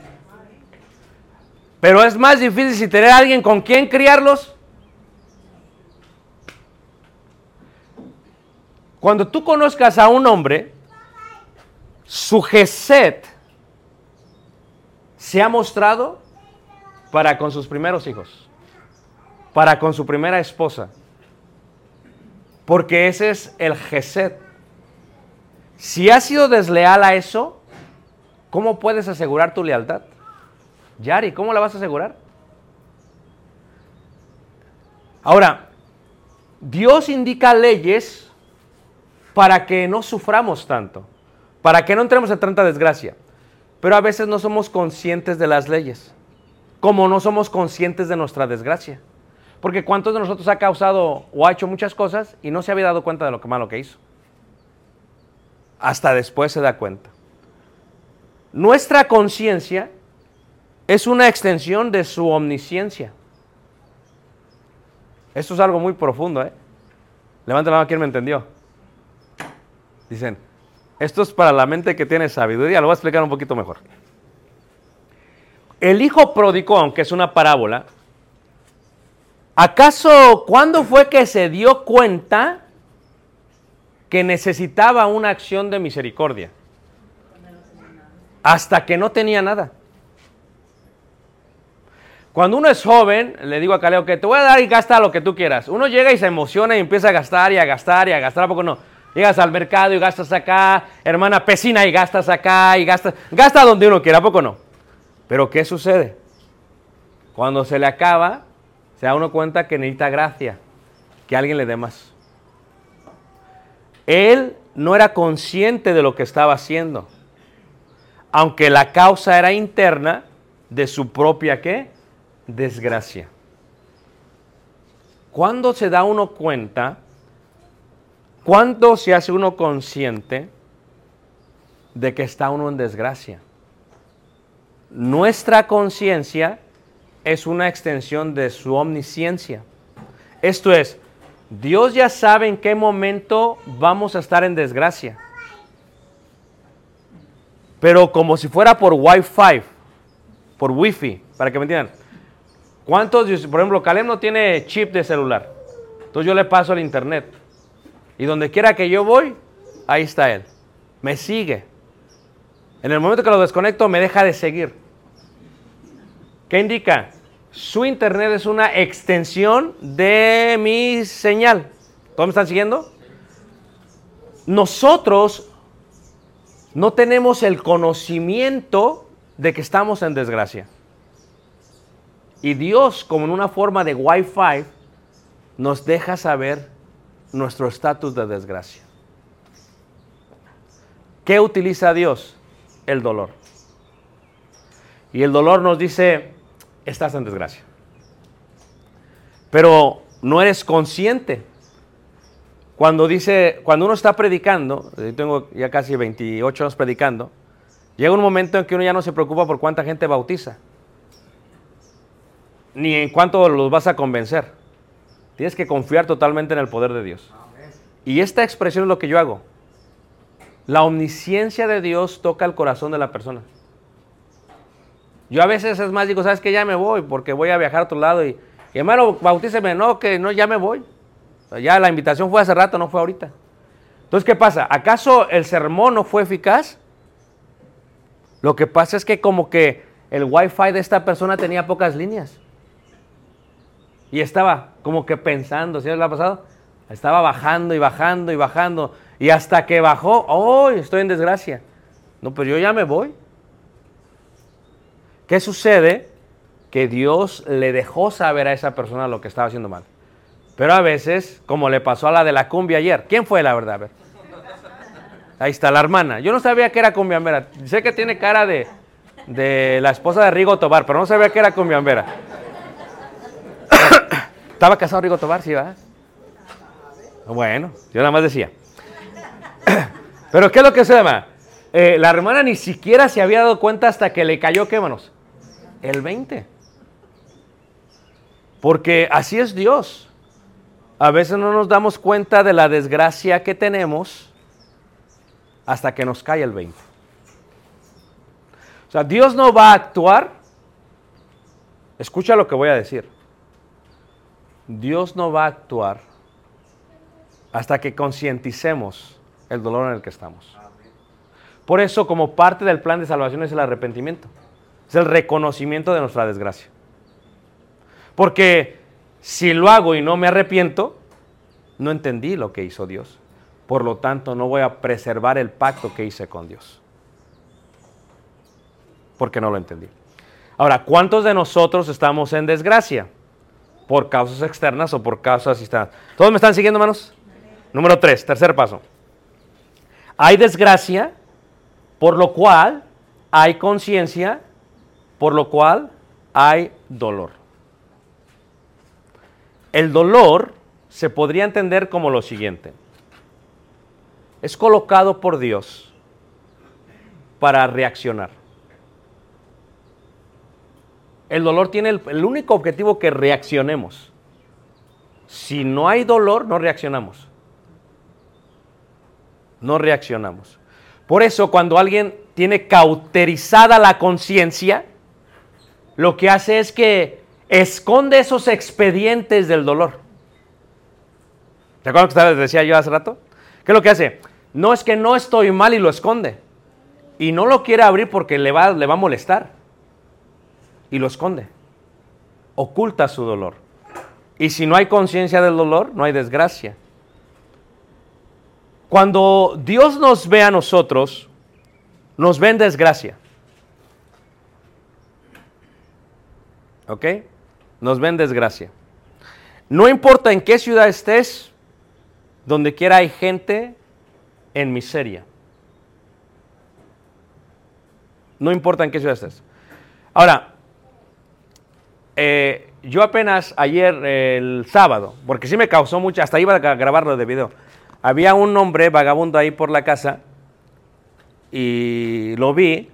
Pero es más difícil si tener a alguien con quien criarlos. Cuando tú conozcas a un hombre, su Geset se ha mostrado para con sus primeros hijos, para con su primera esposa, porque ese es el Geset. Si has sido desleal a eso, ¿cómo puedes asegurar tu lealtad? Yari, ¿cómo la vas a asegurar? Ahora, Dios indica leyes para que no suframos tanto, para que no entremos en tanta desgracia. Pero a veces no somos conscientes de las leyes, como no somos conscientes de nuestra desgracia. Porque ¿cuántos de nosotros ha causado o ha hecho muchas cosas y no se había dado cuenta de lo que malo que hizo? Hasta después se da cuenta. Nuestra conciencia es una extensión de su omnisciencia. Esto es algo muy profundo, ¿eh? Levanta la mano, ¿quién me entendió? Dicen, esto es para la mente que tiene sabiduría, lo voy a explicar un poquito mejor. El hijo pródigo, aunque es una parábola, ¿Acaso cuándo fue que se dio cuenta que necesitaba una acción de misericordia? Hasta que no tenía nada. Cuando uno es joven, le digo a Caleo que te voy a dar y gasta lo que tú quieras. Uno llega y se emociona y empieza a gastar y a gastar y a gastar, ¿a poco no? Llegas al mercado y gastas acá, hermana pecina y gastas acá y gastas, gasta donde uno quiera, ¿a poco no? Pero ¿qué sucede? Cuando se le acaba, se da uno cuenta que necesita gracia, que alguien le dé más. Él no era consciente de lo que estaba haciendo, aunque la causa era interna de su propia ¿qué? desgracia. ¿Cuándo se da uno cuenta? ¿Cuándo se hace uno consciente de que está uno en desgracia? Nuestra conciencia es una extensión de su omnisciencia. Esto es, Dios ya sabe en qué momento vamos a estar en desgracia. Pero como si fuera por Wi-Fi, por Wi-Fi, para que me entiendan. ¿Cuántos, por ejemplo, Caleb no tiene chip de celular? Entonces yo le paso el internet. Y donde quiera que yo voy, ahí está él. Me sigue. En el momento que lo desconecto, me deja de seguir. ¿Qué indica? Su internet es una extensión de mi señal. ¿Todos me están siguiendo? Nosotros no tenemos el conocimiento de que estamos en desgracia. Y Dios, como en una forma de Wi-Fi, nos deja saber nuestro estatus de desgracia. ¿Qué utiliza Dios? El dolor. Y el dolor nos dice, estás en desgracia. Pero no eres consciente. Cuando dice, cuando uno está predicando, yo tengo ya casi 28 años predicando, llega un momento en que uno ya no se preocupa por cuánta gente bautiza ni en cuánto los vas a convencer. Tienes que confiar totalmente en el poder de Dios. Y esta expresión es lo que yo hago. La omnisciencia de Dios toca el corazón de la persona. Yo a veces es más, digo, ¿sabes qué? Ya me voy porque voy a viajar a otro lado y, y hermano, bautíceme. No, que no, ya me voy. ya la invitación fue hace rato, no fue ahorita. Entonces, ¿qué pasa? ¿Acaso el sermón no fue eficaz? Lo que pasa es que como que el wifi de esta persona tenía pocas líneas. Y estaba como que pensando, ¿sí le ha pasado? Estaba bajando y bajando y bajando. Y hasta que bajó, ¡oh! Estoy en desgracia. No, pero yo ya me voy. ¿Qué sucede? Que Dios le dejó saber a esa persona lo que estaba haciendo mal. Pero a veces, como le pasó a la de la cumbia ayer, ¿quién fue la verdad? A ver. Ahí está la hermana. Yo no sabía que era cumbiambera. Sé que tiene cara de, de la esposa de Rigo Tobar, pero no sabía que era cumbiambera. ¿Estaba casado Rigo Tobar? Sí, va. Bueno, yo nada más decía. Pero ¿qué es lo que se llama? Eh, la hermana ni siquiera se había dado cuenta hasta que le cayó, ¿qué manos? El 20. Porque así es Dios. A veces no nos damos cuenta de la desgracia que tenemos hasta que nos cae el 20. O sea, Dios no va a actuar. Escucha lo que voy a decir. Dios no va a actuar hasta que concienticemos el dolor en el que estamos. Por eso, como parte del plan de salvación es el arrepentimiento. Es el reconocimiento de nuestra desgracia. Porque si lo hago y no me arrepiento, no entendí lo que hizo Dios. Por lo tanto, no voy a preservar el pacto que hice con Dios. Porque no lo entendí. Ahora, ¿cuántos de nosotros estamos en desgracia? Por causas externas o por causas externas. ¿Todos me están siguiendo, hermanos? Número tres, tercer paso. Hay desgracia, por lo cual hay conciencia, por lo cual hay dolor. El dolor se podría entender como lo siguiente. Es colocado por Dios para reaccionar. El dolor tiene el, único objetivo que reaccionemos. Si no hay dolor, no reaccionamos. No reaccionamos. Por eso cuando alguien tiene cauterizada la conciencia, lo que hace es que esconde esos expedientes del dolor. ¿Te acuerdas que les decía yo hace rato? ¿Qué es lo que hace? No es que no estoy mal y lo esconde. Y no lo quiere abrir porque le va, le va a molestar. Y lo esconde. Oculta su dolor. Y si no hay conciencia del dolor, no hay desgracia. Cuando Dios nos ve a nosotros, nos ve desgracia. ¿Ok? Nos ve desgracia. No importa en qué ciudad estés, donde quiera hay gente en miseria. No importa en qué ciudad estés. Ahora, eh, yo apenas ayer, el sábado, porque sí me causó mucho, hasta iba a grabarlo de video. Había un hombre vagabundo ahí por la casa y lo vi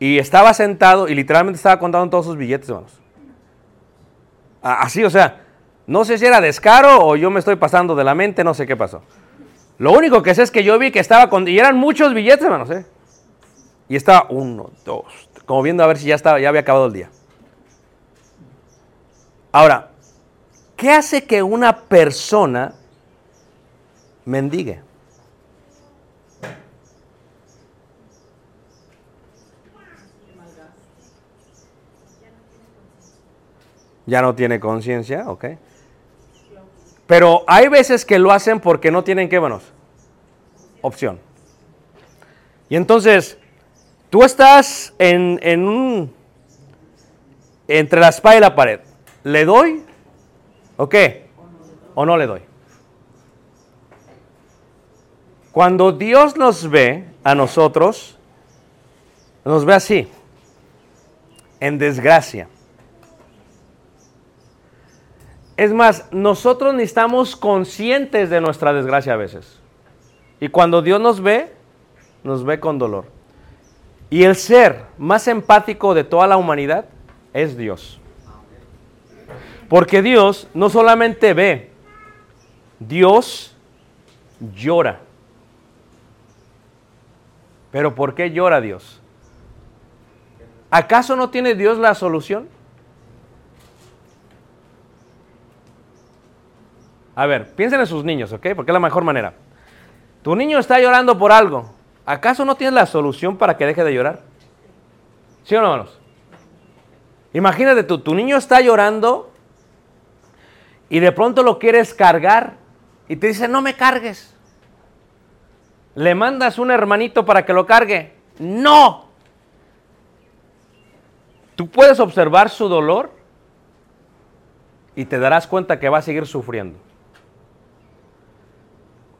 y estaba sentado y literalmente estaba contando todos sus billetes, hermanos. Así, o sea, no sé si era descaro o yo me estoy pasando de la mente, no sé qué pasó. Lo único que sé es que yo vi que estaba con... Y eran muchos billetes, hermanos, ¿eh? Y estaba uno, dos, como viendo a ver si ya, estaba, ya había acabado el día. Ahora, ¿qué hace que una persona mendigue? Ya no tiene conciencia, ok. Pero hay veces que lo hacen porque no tienen qué, manos? Opción. Y entonces, tú estás en, un, entre la espada y la pared. ¿Le doy? ¿O qué? ¿O no le doy? Cuando Dios nos ve a nosotros, nos ve así, en desgracia. Es más, nosotros ni estamos conscientes de nuestra desgracia a veces. Y cuando Dios nos ve, nos ve con dolor. Y el ser más empático de toda la humanidad es Dios. Porque Dios no solamente ve, Dios llora. Pero ¿por qué llora Dios? ¿Acaso no tiene Dios la solución? A ver, piensen en sus niños, ¿ok? Porque es la mejor manera. Tu niño está llorando por algo. ¿Acaso no tienes la solución para que deje de llorar? ¿Sí o no, hermanos? Imagínate tú, tu niño está llorando y de pronto lo quieres cargar y te dice, no me cargues. Le mandas un hermanito para que lo cargue. No. Tú puedes observar su dolor y te darás cuenta que va a seguir sufriendo.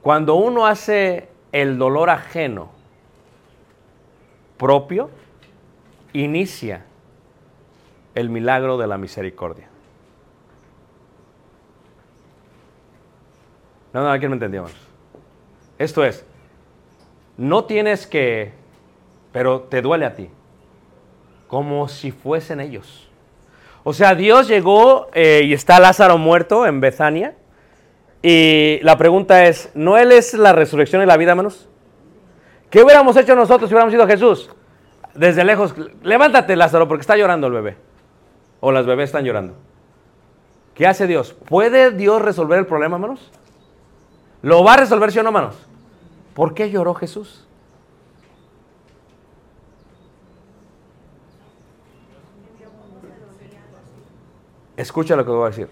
Cuando uno hace el dolor ajeno propio, inicia el milagro de la misericordia. No, no, aquí me entendíamos. Esto es, no tienes que, pero te duele a ti, como si fuesen ellos. O sea, Dios llegó eh, y está Lázaro muerto en Betania y la pregunta es, ¿no Él es la resurrección y la vida, hermanos? ¿Qué hubiéramos hecho nosotros si hubiéramos sido Jesús? Desde lejos, levántate Lázaro porque está llorando el bebé. O las bebés están llorando. ¿Qué hace Dios? ¿Puede Dios resolver el problema, hermanos? ¿Lo va a resolver, sí o no, hermanos? ¿Por qué lloró Jesús? Escucha lo que voy a decir.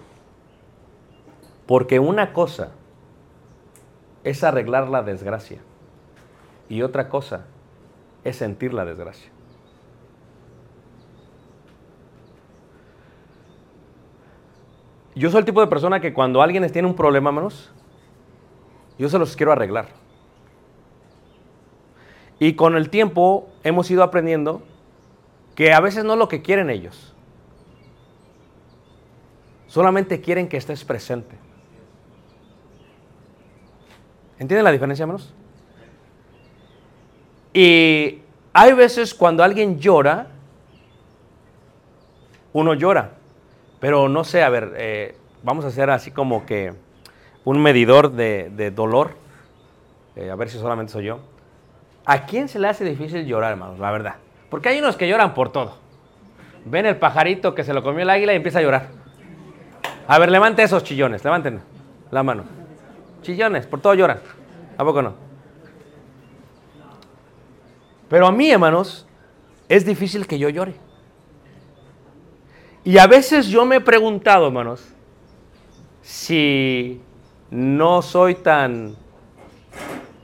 Porque una cosa es arreglar la desgracia y otra cosa es sentir la desgracia. Yo soy el tipo de persona que cuando alguien tiene un problema menos, yo se los quiero arreglar. Y con el tiempo hemos ido aprendiendo que a veces no es lo que quieren ellos. Solamente quieren que estés presente. ¿Entienden la diferencia, menos? Y hay veces cuando alguien llora, uno llora, pero no sé, a ver, eh, vamos a hacer así como que un medidor de, dolor, eh, a ver si solamente soy yo. ¿A quién se le hace difícil llorar, hermanos? La verdad. Porque hay unos que lloran por todo. Ven el pajarito que se lo comió el águila y empieza a llorar. A ver, levante esos chillones, levanten la mano. Chillones, por todo lloran. ¿A poco no? Pero a mí, hermanos, es difícil que yo llore. Y a veces yo me he preguntado, hermanos, si no soy tan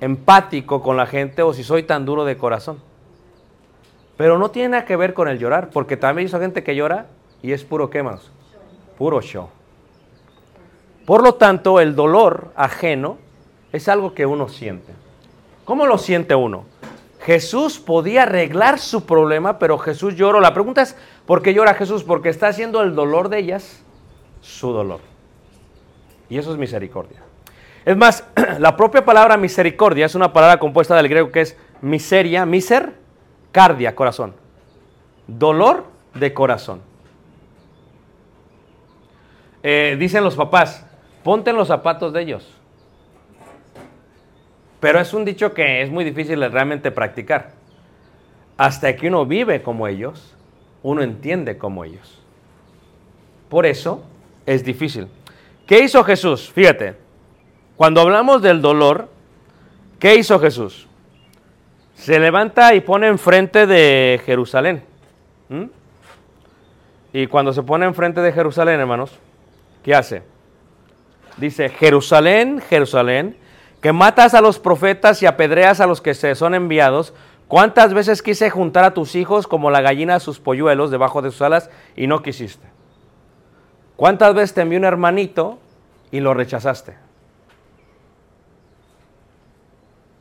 empático con la gente o si soy tan duro de corazón. Pero no tiene nada que ver con el llorar, porque también hay gente que llora y es puro qué, hermanos? Puro show. Por lo tanto, el dolor ajeno es algo que uno siente. ¿Cómo lo siente uno? Jesús podía arreglar su problema, pero Jesús lloró. La pregunta es, ¿por qué llora Jesús? Porque está haciendo el dolor de ellas su dolor. Y eso es misericordia. Es más, la propia palabra misericordia es una palabra compuesta del griego que es miseria, miser, cardia, corazón. Dolor de corazón. Eh, dicen los papás, ponte en los zapatos de ellos. Pero es un dicho que es muy difícil realmente practicar. Hasta que uno vive como ellos, uno entiende como ellos. Por eso es difícil. ¿Qué hizo Jesús? Fíjate, cuando hablamos del dolor, ¿qué hizo Jesús? Se levanta y pone enfrente de Jerusalén. Y cuando se pone enfrente de Jerusalén, hermanos, ¿qué hace? Dice, Jerusalén, Jerusalén, que matas a los profetas y apedreas a los que se son enviados. ¿Cuántas veces quise juntar a tus hijos como la gallina a sus polluelos debajo de sus alas y no quisiste? ¿Cuántas veces te envió un hermanito y lo rechazaste?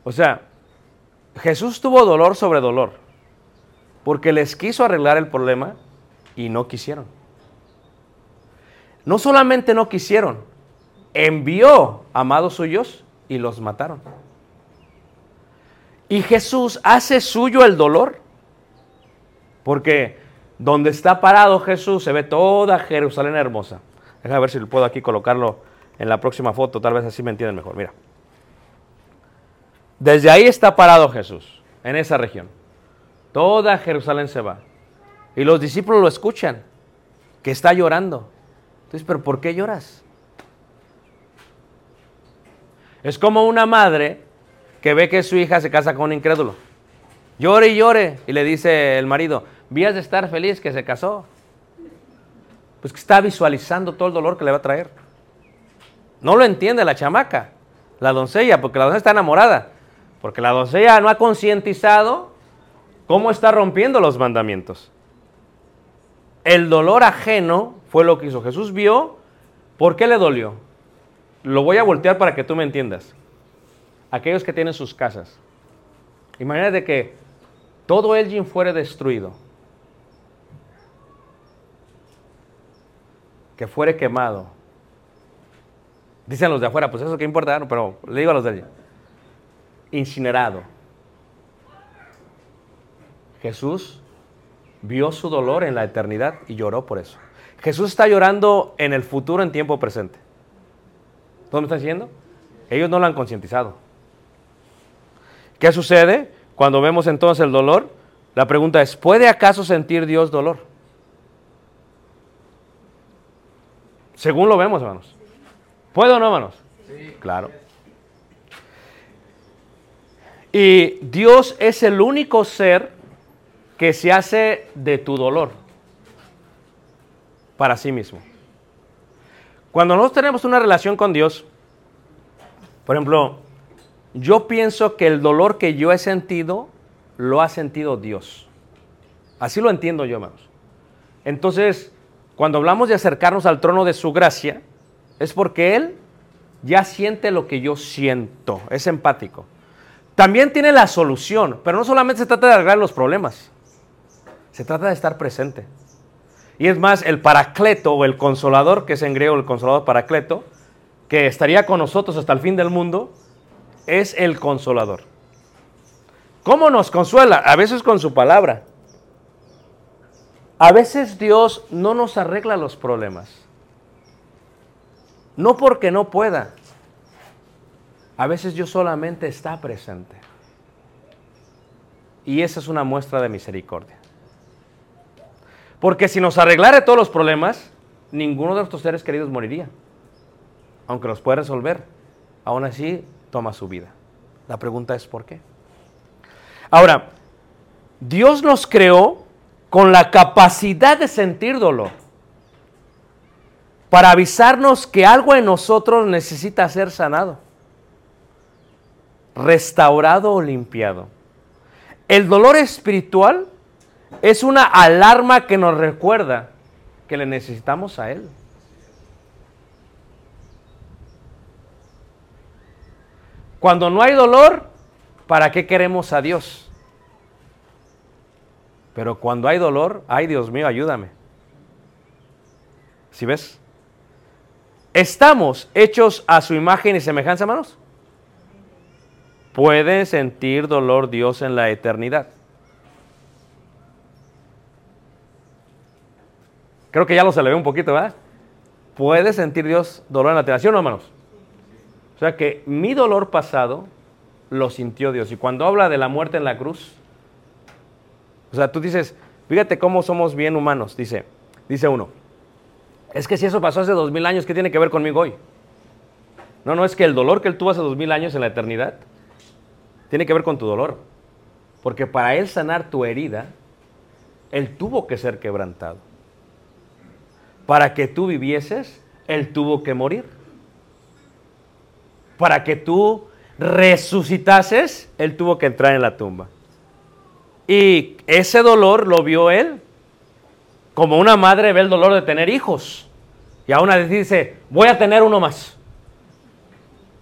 O sea, Jesús tuvo dolor sobre dolor, porque les quiso arreglar el problema y no quisieron. No solamente no quisieron, envió amados suyos y los mataron. Y Jesús hace suyo el dolor, porque donde está parado Jesús se ve toda Jerusalén hermosa. Déjame ver si puedo aquí colocarlo en la próxima foto, tal vez así me entienden mejor. Mira. Desde ahí está parado Jesús, en esa región. Toda Jerusalén se va. Y los discípulos lo escuchan, que está llorando. Entonces, ¿pero por qué lloras? Es como una madre que ve que su hija se casa con un incrédulo. Llore y llore. Y le dice el marido, vías de estar feliz que se casó. Pues que está visualizando todo el dolor que le va a traer. No lo entiende la chamaca, la doncella, porque la doncella está enamorada. Porque la doncella no ha concientizado cómo está rompiendo los mandamientos. El dolor ajeno fue lo que hizo. Jesús vio, ¿por qué le dolió? Lo voy a voltear para que tú me entiendas. Aquellos que tienen sus casas. Imagínate que todo Elgin fuere destruido. Que fuere quemado. Dicen los de afuera, pues eso qué importa, pero le digo a los de allí incinerado. Jesús vio su dolor en la eternidad y lloró por eso. Jesús está llorando en el futuro en tiempo presente. ¿Todo me está diciendo? Ellos no lo han concientizado. ¿Qué sucede cuando vemos entonces el dolor? La pregunta es, ¿puede acaso sentir Dios dolor? Según lo vemos, hermanos. ¿Puede o no, hermanos? Sí. Claro. Y Dios es el único ser que se hace de tu dolor para sí mismo. Cuando nosotros tenemos una relación con Dios, por ejemplo, yo pienso que el dolor que yo he sentido, lo ha sentido Dios. Así lo entiendo yo, hermanos. Entonces, cuando hablamos de acercarnos al trono de su gracia, es porque Él ya siente lo que yo siento, es empático. También tiene la solución, pero no solamente se trata de arreglar los problemas, se trata de estar presente. Y es más, el paracleto o el consolador, que es en griego el consolador paracleto, que estaría con nosotros hasta el fin del mundo, es el consolador. ¿Cómo nos consuela? A veces con su palabra. A veces Dios no nos arregla los problemas. No porque no pueda, a veces Dios solamente está presente. Y esa es una muestra de misericordia. Porque si nos arreglara todos los problemas, ninguno de nuestros seres queridos moriría. Aunque los puede resolver, aún así toma su vida. La pregunta es ¿por qué? Ahora, Dios nos creó con la capacidad de sentir dolor para avisarnos que algo en nosotros necesita ser sanado, restaurado o limpiado. El dolor espiritual es una alarma que nos recuerda que le necesitamos a Él. Cuando no hay dolor, ¿para qué queremos a Dios? Pero cuando hay dolor, ay Dios mío, ayúdame. ¿Sí ves? ¿Estamos hechos a su imagen y semejanza, hermanos? ¿Puede sentir dolor Dios en la eternidad? Creo que ya lo se le ve un poquito, ¿verdad? ¿Puede sentir Dios dolor en la eternidad? ¿Sí hermanos? O sea que mi dolor pasado lo sintió Dios. Y cuando habla de la muerte en la cruz, o sea, tú dices, fíjate cómo somos bien humanos, dice, dice uno. Es que si eso pasó hace dos mil años, ¿qué tiene que ver conmigo hoy? No, no, es que el dolor que él tuvo hace dos mil años en la eternidad tiene que ver con tu dolor. Porque para él sanar tu herida, él tuvo que ser quebrantado. Para que tú vivieses, él tuvo que morir. Para que tú resucitases, él tuvo que entrar en la tumba. Y ese dolor lo vio él. Como una madre ve el dolor de tener hijos. Y aún así dice, voy a tener uno más.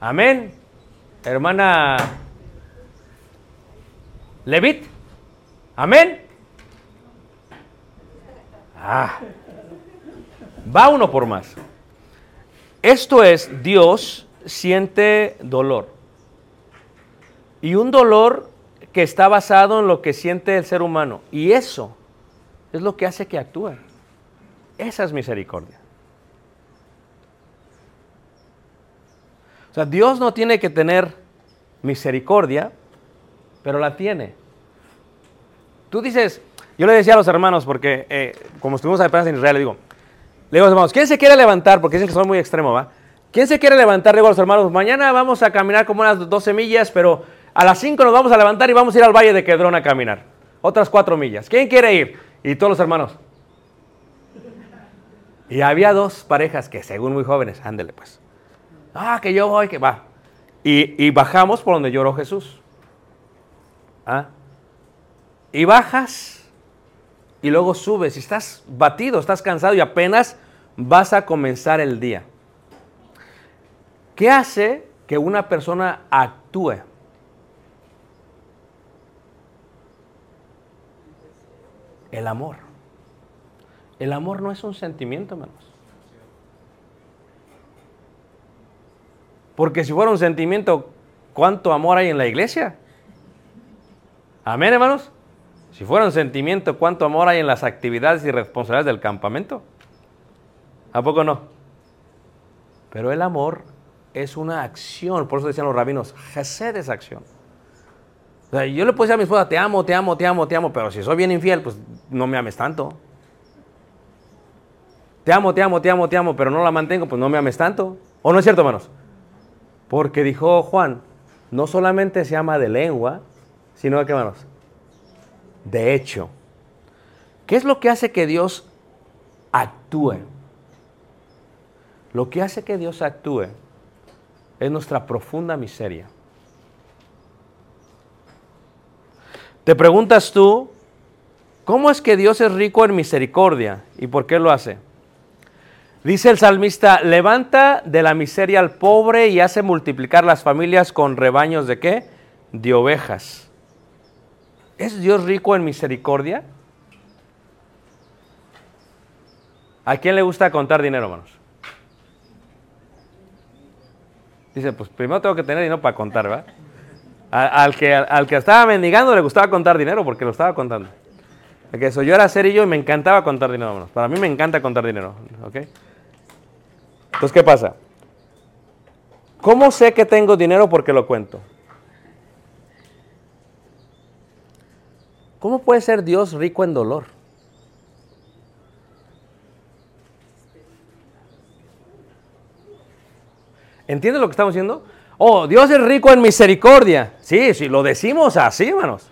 Amén. Hermana Levit. Amén. Ah. Va uno por más. Esto es, Dios siente dolor. Y un dolor que está basado en lo que siente el ser humano. Y eso es lo que hace que actúe. Esa es misericordia. O sea, Dios no tiene que tener misericordia, pero la tiene. Tú dices, yo le decía a los hermanos, porque eh, como estuvimos apenas en Israel, le digo, le digo a los hermanos, ¿quién se quiere levantar? Porque dicen que son muy extremos, ¿va? ¿Quién se quiere levantar? Le digo a los hermanos, mañana vamos a caminar como unas 12 millas, pero a las 5 nos vamos a levantar y vamos a ir al Valle de Quedrón a caminar. Otras 4 millas. ¿Quién quiere ir? Y todos los hermanos. Y había dos parejas que según muy jóvenes, ándele pues. Ah, que yo voy, que va. Y, y bajamos por donde lloró Jesús. ¿Ah? Y bajas y luego subes y estás batido, estás cansado y apenas vas a comenzar el día. ¿Qué hace que una persona actúe? El amor. El amor no es un sentimiento, hermanos. Porque si fuera un sentimiento, ¿cuánto amor hay en la iglesia? Amén, hermanos. Si fuera un sentimiento, ¿cuánto amor hay en las actividades y responsabilidades del campamento? ¿A poco no? Pero el amor es una acción, por eso decían los rabinos, Gesed es acción. O sea, yo le puedo decir a mi esposa, te amo, te amo, te amo, te amo, pero si soy bien infiel, pues no me ames tanto. Te amo, te amo, te amo, te amo, pero no la mantengo, pues no me ames tanto. ¿O no es cierto, hermanos? Porque dijo Juan, no solamente se ama de lengua, sino que, hermanos, de hecho. ¿Qué es lo que hace que Dios actúe? Lo que hace que Dios actúe es nuestra profunda miseria. Te preguntas tú, ¿cómo es que Dios es rico en misericordia? ¿Y por qué lo hace? Dice el salmista, levanta de la miseria al pobre y hace multiplicar las familias con rebaños de qué? De ovejas. ¿Es Dios rico en misericordia? ¿A quién le gusta contar dinero, hermanos? Dice, pues primero tengo que tener dinero para contar, ¿verdad? Al, que, al, que estaba mendigando le gustaba contar dinero porque lo estaba contando. Okay, yo era cerillo y me encantaba contar dinero. Para mí me encanta contar dinero. Entonces, ¿qué pasa? ¿Cómo sé que tengo dinero porque lo cuento? ¿Cómo puede ser Dios rico en dolor? ¿Entiendes lo que estamos diciendo? Oh, Dios es rico en misericordia. Sí, sí, lo decimos así, hermanos.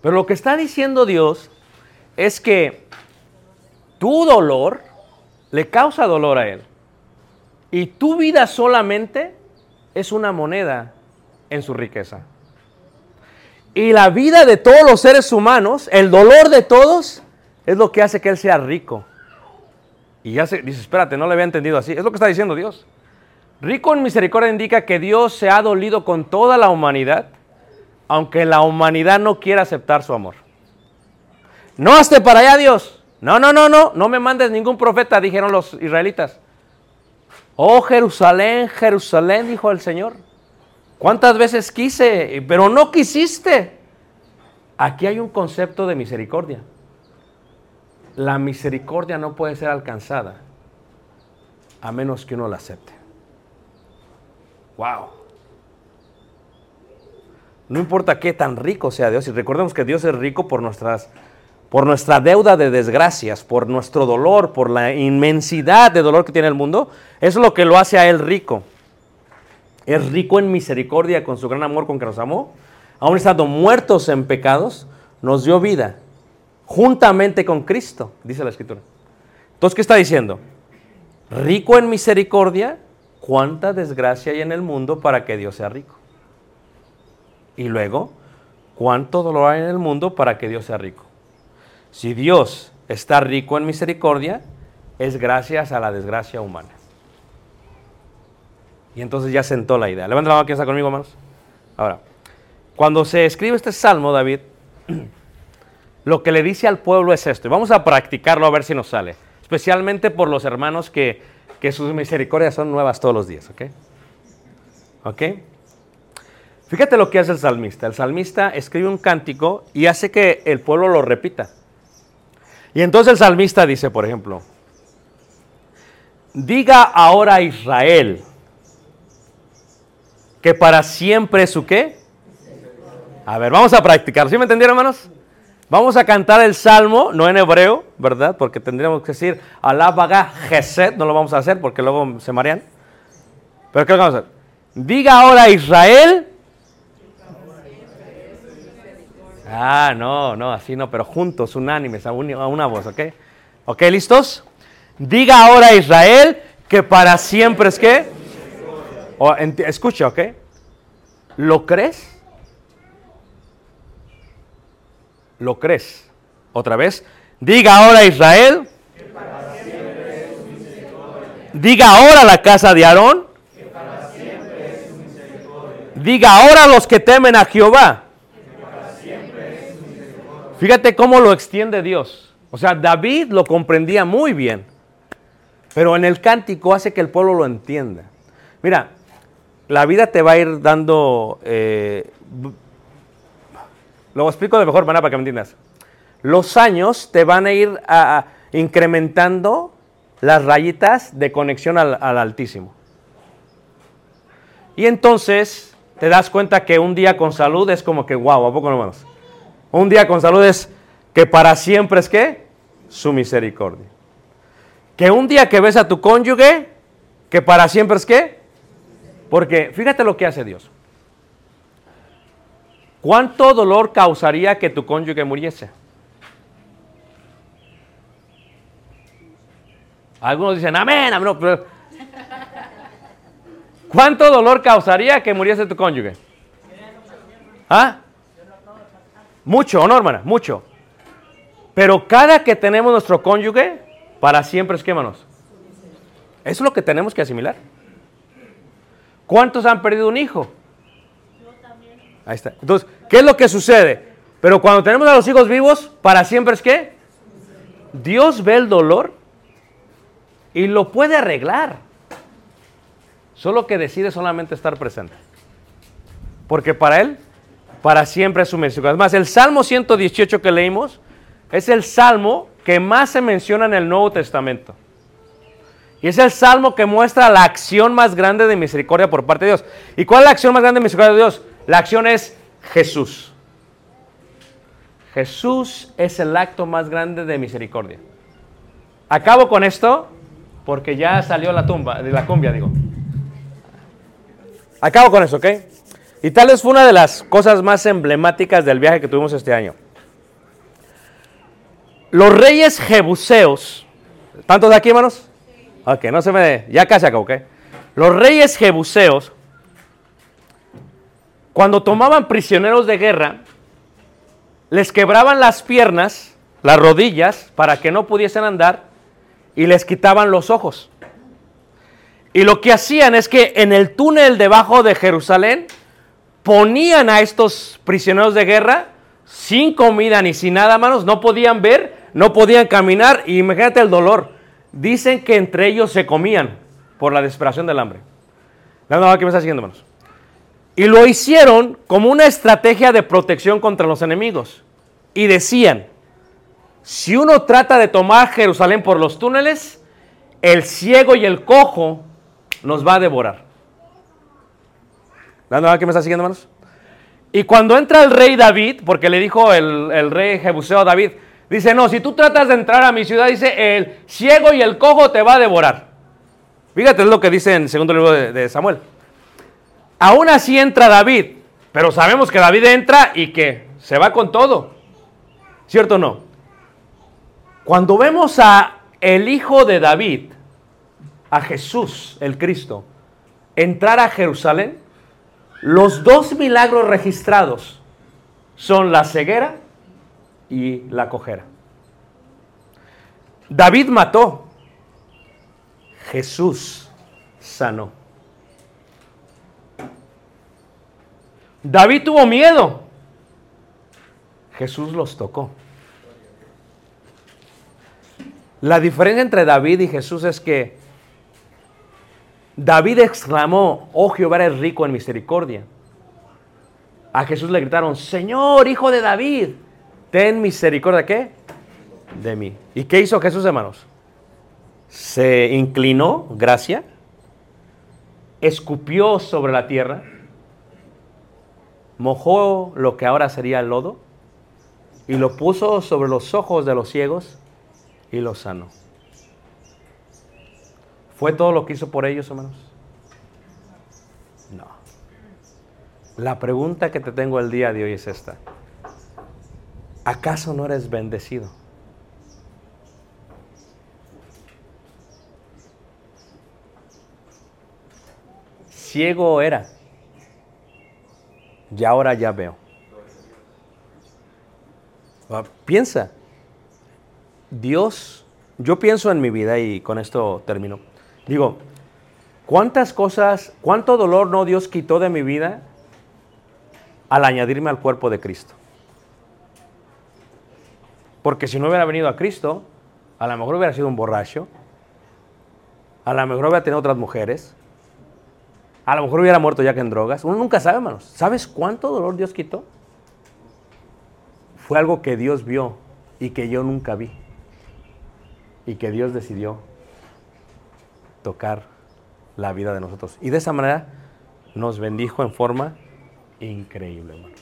Pero lo que está diciendo Dios es que tu dolor le causa dolor a Él. Y tu vida solamente es una moneda en su riqueza. Y la vida de todos los seres humanos, el dolor de todos, es lo que hace que Él sea rico. Y ya se dice, espérate, no le había entendido así. Es lo que está diciendo Dios. Rico en misericordia indica que Dios se ha dolido con toda la humanidad, aunque la humanidad no quiera aceptar su amor. No hazte para allá, Dios. No, no, no, no, no me mandes ningún profeta, dijeron los israelitas. Oh Jerusalén, Jerusalén, dijo el Señor. ¿Cuántas veces quise, pero no quisiste? Aquí hay un concepto de misericordia. La misericordia no puede ser alcanzada a menos que uno la acepte. Wow. No importa qué tan rico sea Dios, y recordemos que Dios es rico por nuestras por nuestra deuda de desgracias, por nuestro dolor, por la inmensidad de dolor que tiene el mundo, eso es lo que lo hace a él rico. Es rico en misericordia con su gran amor con que nos amó. Aún estando muertos en pecados, nos dio vida juntamente con Cristo, dice la Escritura. Entonces, ¿qué está diciendo? Rico en misericordia, cuánta desgracia hay en el mundo para que Dios sea rico. Y luego, cuánto dolor hay en el mundo para que Dios sea rico. Si Dios está rico en misericordia, es gracias a la desgracia humana. Y entonces ya sentó la idea. Levanta la mano, ¿quién está conmigo, hermanos? Ahora, cuando se escribe este salmo, David, lo que le dice al pueblo es esto. Y vamos a practicarlo a ver si nos sale. Especialmente por los hermanos que, que sus misericordias son nuevas todos los días, ¿ok? ¿Ok? Fíjate lo que hace el salmista. El salmista escribe un cántico y hace que el pueblo lo repita. Y entonces el salmista dice, por ejemplo, diga ahora a Israel que para siempre es su qué. A ver, vamos a practicar. ¿Sí me entendieron, hermanos? Vamos a cantar el salmo, no en hebreo, ¿verdad? Porque tendríamos que decir Alábaga Geset, no lo vamos a hacer porque luego se marean. Pero ¿qué vamos a hacer? Diga ahora Israel. Ah, no, no, así no, pero juntos, unánimes, a, a una voz, ¿ok? ¿Ok, listos? Diga ahora Israel que para siempre es que. Escucha, ¿ok? ¿Lo crees? ¿Lo crees? Otra vez. Diga ahora Israel. Diga ahora la casa de Aarón. Diga ahora los que temen a Jehová. Fíjate cómo lo extiende Dios. O sea, David lo comprendía muy bien. Pero en el cántico hace que el pueblo lo entienda. Mira, la vida te va a ir dando... eh, lo explico de mejor manera para que me entiendas. Los años te van a ir a- incrementando las rayitas de conexión al, al Altísimo. Y entonces te das cuenta que un día con salud es como que, wow, ¿a poco no hermanos? Un día con salud es que para siempre es que su misericordia. Que un día que ves a tu cónyuge, que para siempre es que, porque fíjate lo que hace Dios. ¿Cuánto dolor causaría que tu cónyuge muriese? Algunos dicen, amén, amén. ¿Cuánto dolor causaría que muriese tu cónyuge? ¿Ah? Mucho, ¿o no, hermana? Mucho. Pero cada que tenemos nuestro cónyuge, para siempre es que, hermanos. Eso es lo que tenemos que asimilar. ¿Cuántos han perdido un hijo? Ahí está. Entonces, ¿qué es lo que sucede? Pero cuando tenemos a los hijos vivos, para siempre es que Dios ve el dolor y lo puede arreglar. Solo que decide solamente estar presente. Porque para Él, para siempre es su misericordia. Además, el Salmo 118 que leímos es el salmo que más se menciona en el Nuevo Testamento. Y es el salmo que muestra la acción más grande de misericordia por parte de Dios. ¿Y cuál es la acción más grande de misericordia de Dios? La acción es Jesús. Jesús es el acto más grande de misericordia. Acabo con esto porque ya salió la tumba, de la cumbia, digo. Acabo con eso, ¿ok? Y tal vez fue una de las cosas más emblemáticas del viaje que tuvimos este año. Los reyes jebuseos, ¿tantos de aquí, hermanos? Ok, no se me... Ya casi acabo, ¿ok? Los reyes jebuseos, cuando tomaban prisioneros de guerra, les quebraban las piernas, las rodillas, para que no pudiesen andar, y les quitaban los ojos. Y lo que hacían es que en el túnel debajo de Jerusalén ponían a estos prisioneros de guerra sin comida ni sin nada, manos, no podían ver, no podían caminar, y imagínate el dolor. Dicen que entre ellos se comían por la desesperación del hambre. La que me está siguiendo, manos. Y lo hicieron como una estrategia de protección contra los enemigos. Y decían, si uno trata de tomar Jerusalén por los túneles, el ciego y el cojo nos va a devorar. ¿La que me está siguiendo, hermanos? Y cuando entra el rey David, porque le dijo el, rey Jebuseo a David, dice, no, si tú tratas de entrar a mi ciudad, dice, el ciego y el cojo te va a devorar. Fíjate, es lo que dice en el segundo libro de Samuel. Aún así entra David, pero sabemos que David entra y que se va con todo. ¿Cierto o no? Cuando vemos a el hijo de David, a Jesús, el Cristo, entrar a Jerusalén, los dos milagros registrados son la ceguera y la cojera. David mató, Jesús sanó. David tuvo miedo, Jesús los tocó. La diferencia entre David y Jesús es que David exclamó, oh Jehová eres rico en misericordia. A Jesús le gritaron, Señor, hijo de David, ten misericordia, ¿qué? De mí. ¿Y qué hizo Jesús, hermanos? Se inclinó, gracia, escupió sobre la tierra, mojó lo que ahora sería el lodo y lo puso sobre los ojos de los ciegos y los sanó. ¿Fue todo lo que hizo por ellos, hermanos? No. La pregunta que te tengo el día de hoy es esta. ¿Acaso no eres bendecido? Ciego era. Y ahora ya veo. Ah, Piensa. Dios, yo pienso en mi vida y con esto termino. Digo, ¿cuántas cosas, cuánto dolor no Dios quitó de mi vida al añadirme al cuerpo de Cristo? Porque si no hubiera venido a Cristo, a lo mejor hubiera sido un borracho, a lo mejor hubiera tenido otras mujeres, a lo mejor hubiera muerto ya que en drogas. Uno nunca sabe, hermanos. ¿Sabes cuánto dolor Dios quitó? Fue algo que Dios vio y que yo nunca vi. Y que Dios decidió tocar la vida de nosotros. Y de esa manera nos bendijo en forma increíble, hermano.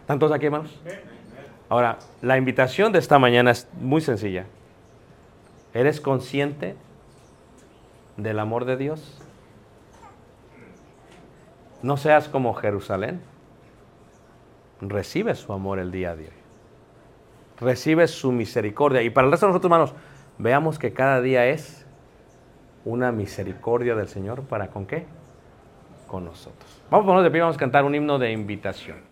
¿Están todos aquí, hermanos? Ahora, la invitación de esta mañana es muy sencilla. ¿Eres consciente del amor de Dios? No seas como Jerusalén. Recibe su amor el día de hoy. Recibe su misericordia. Y para el resto de nosotros, hermanos, veamos que cada día es una misericordia del Señor para con qué? Con nosotros. Vamos a ponernos de pie, vamos a cantar un himno de invitación.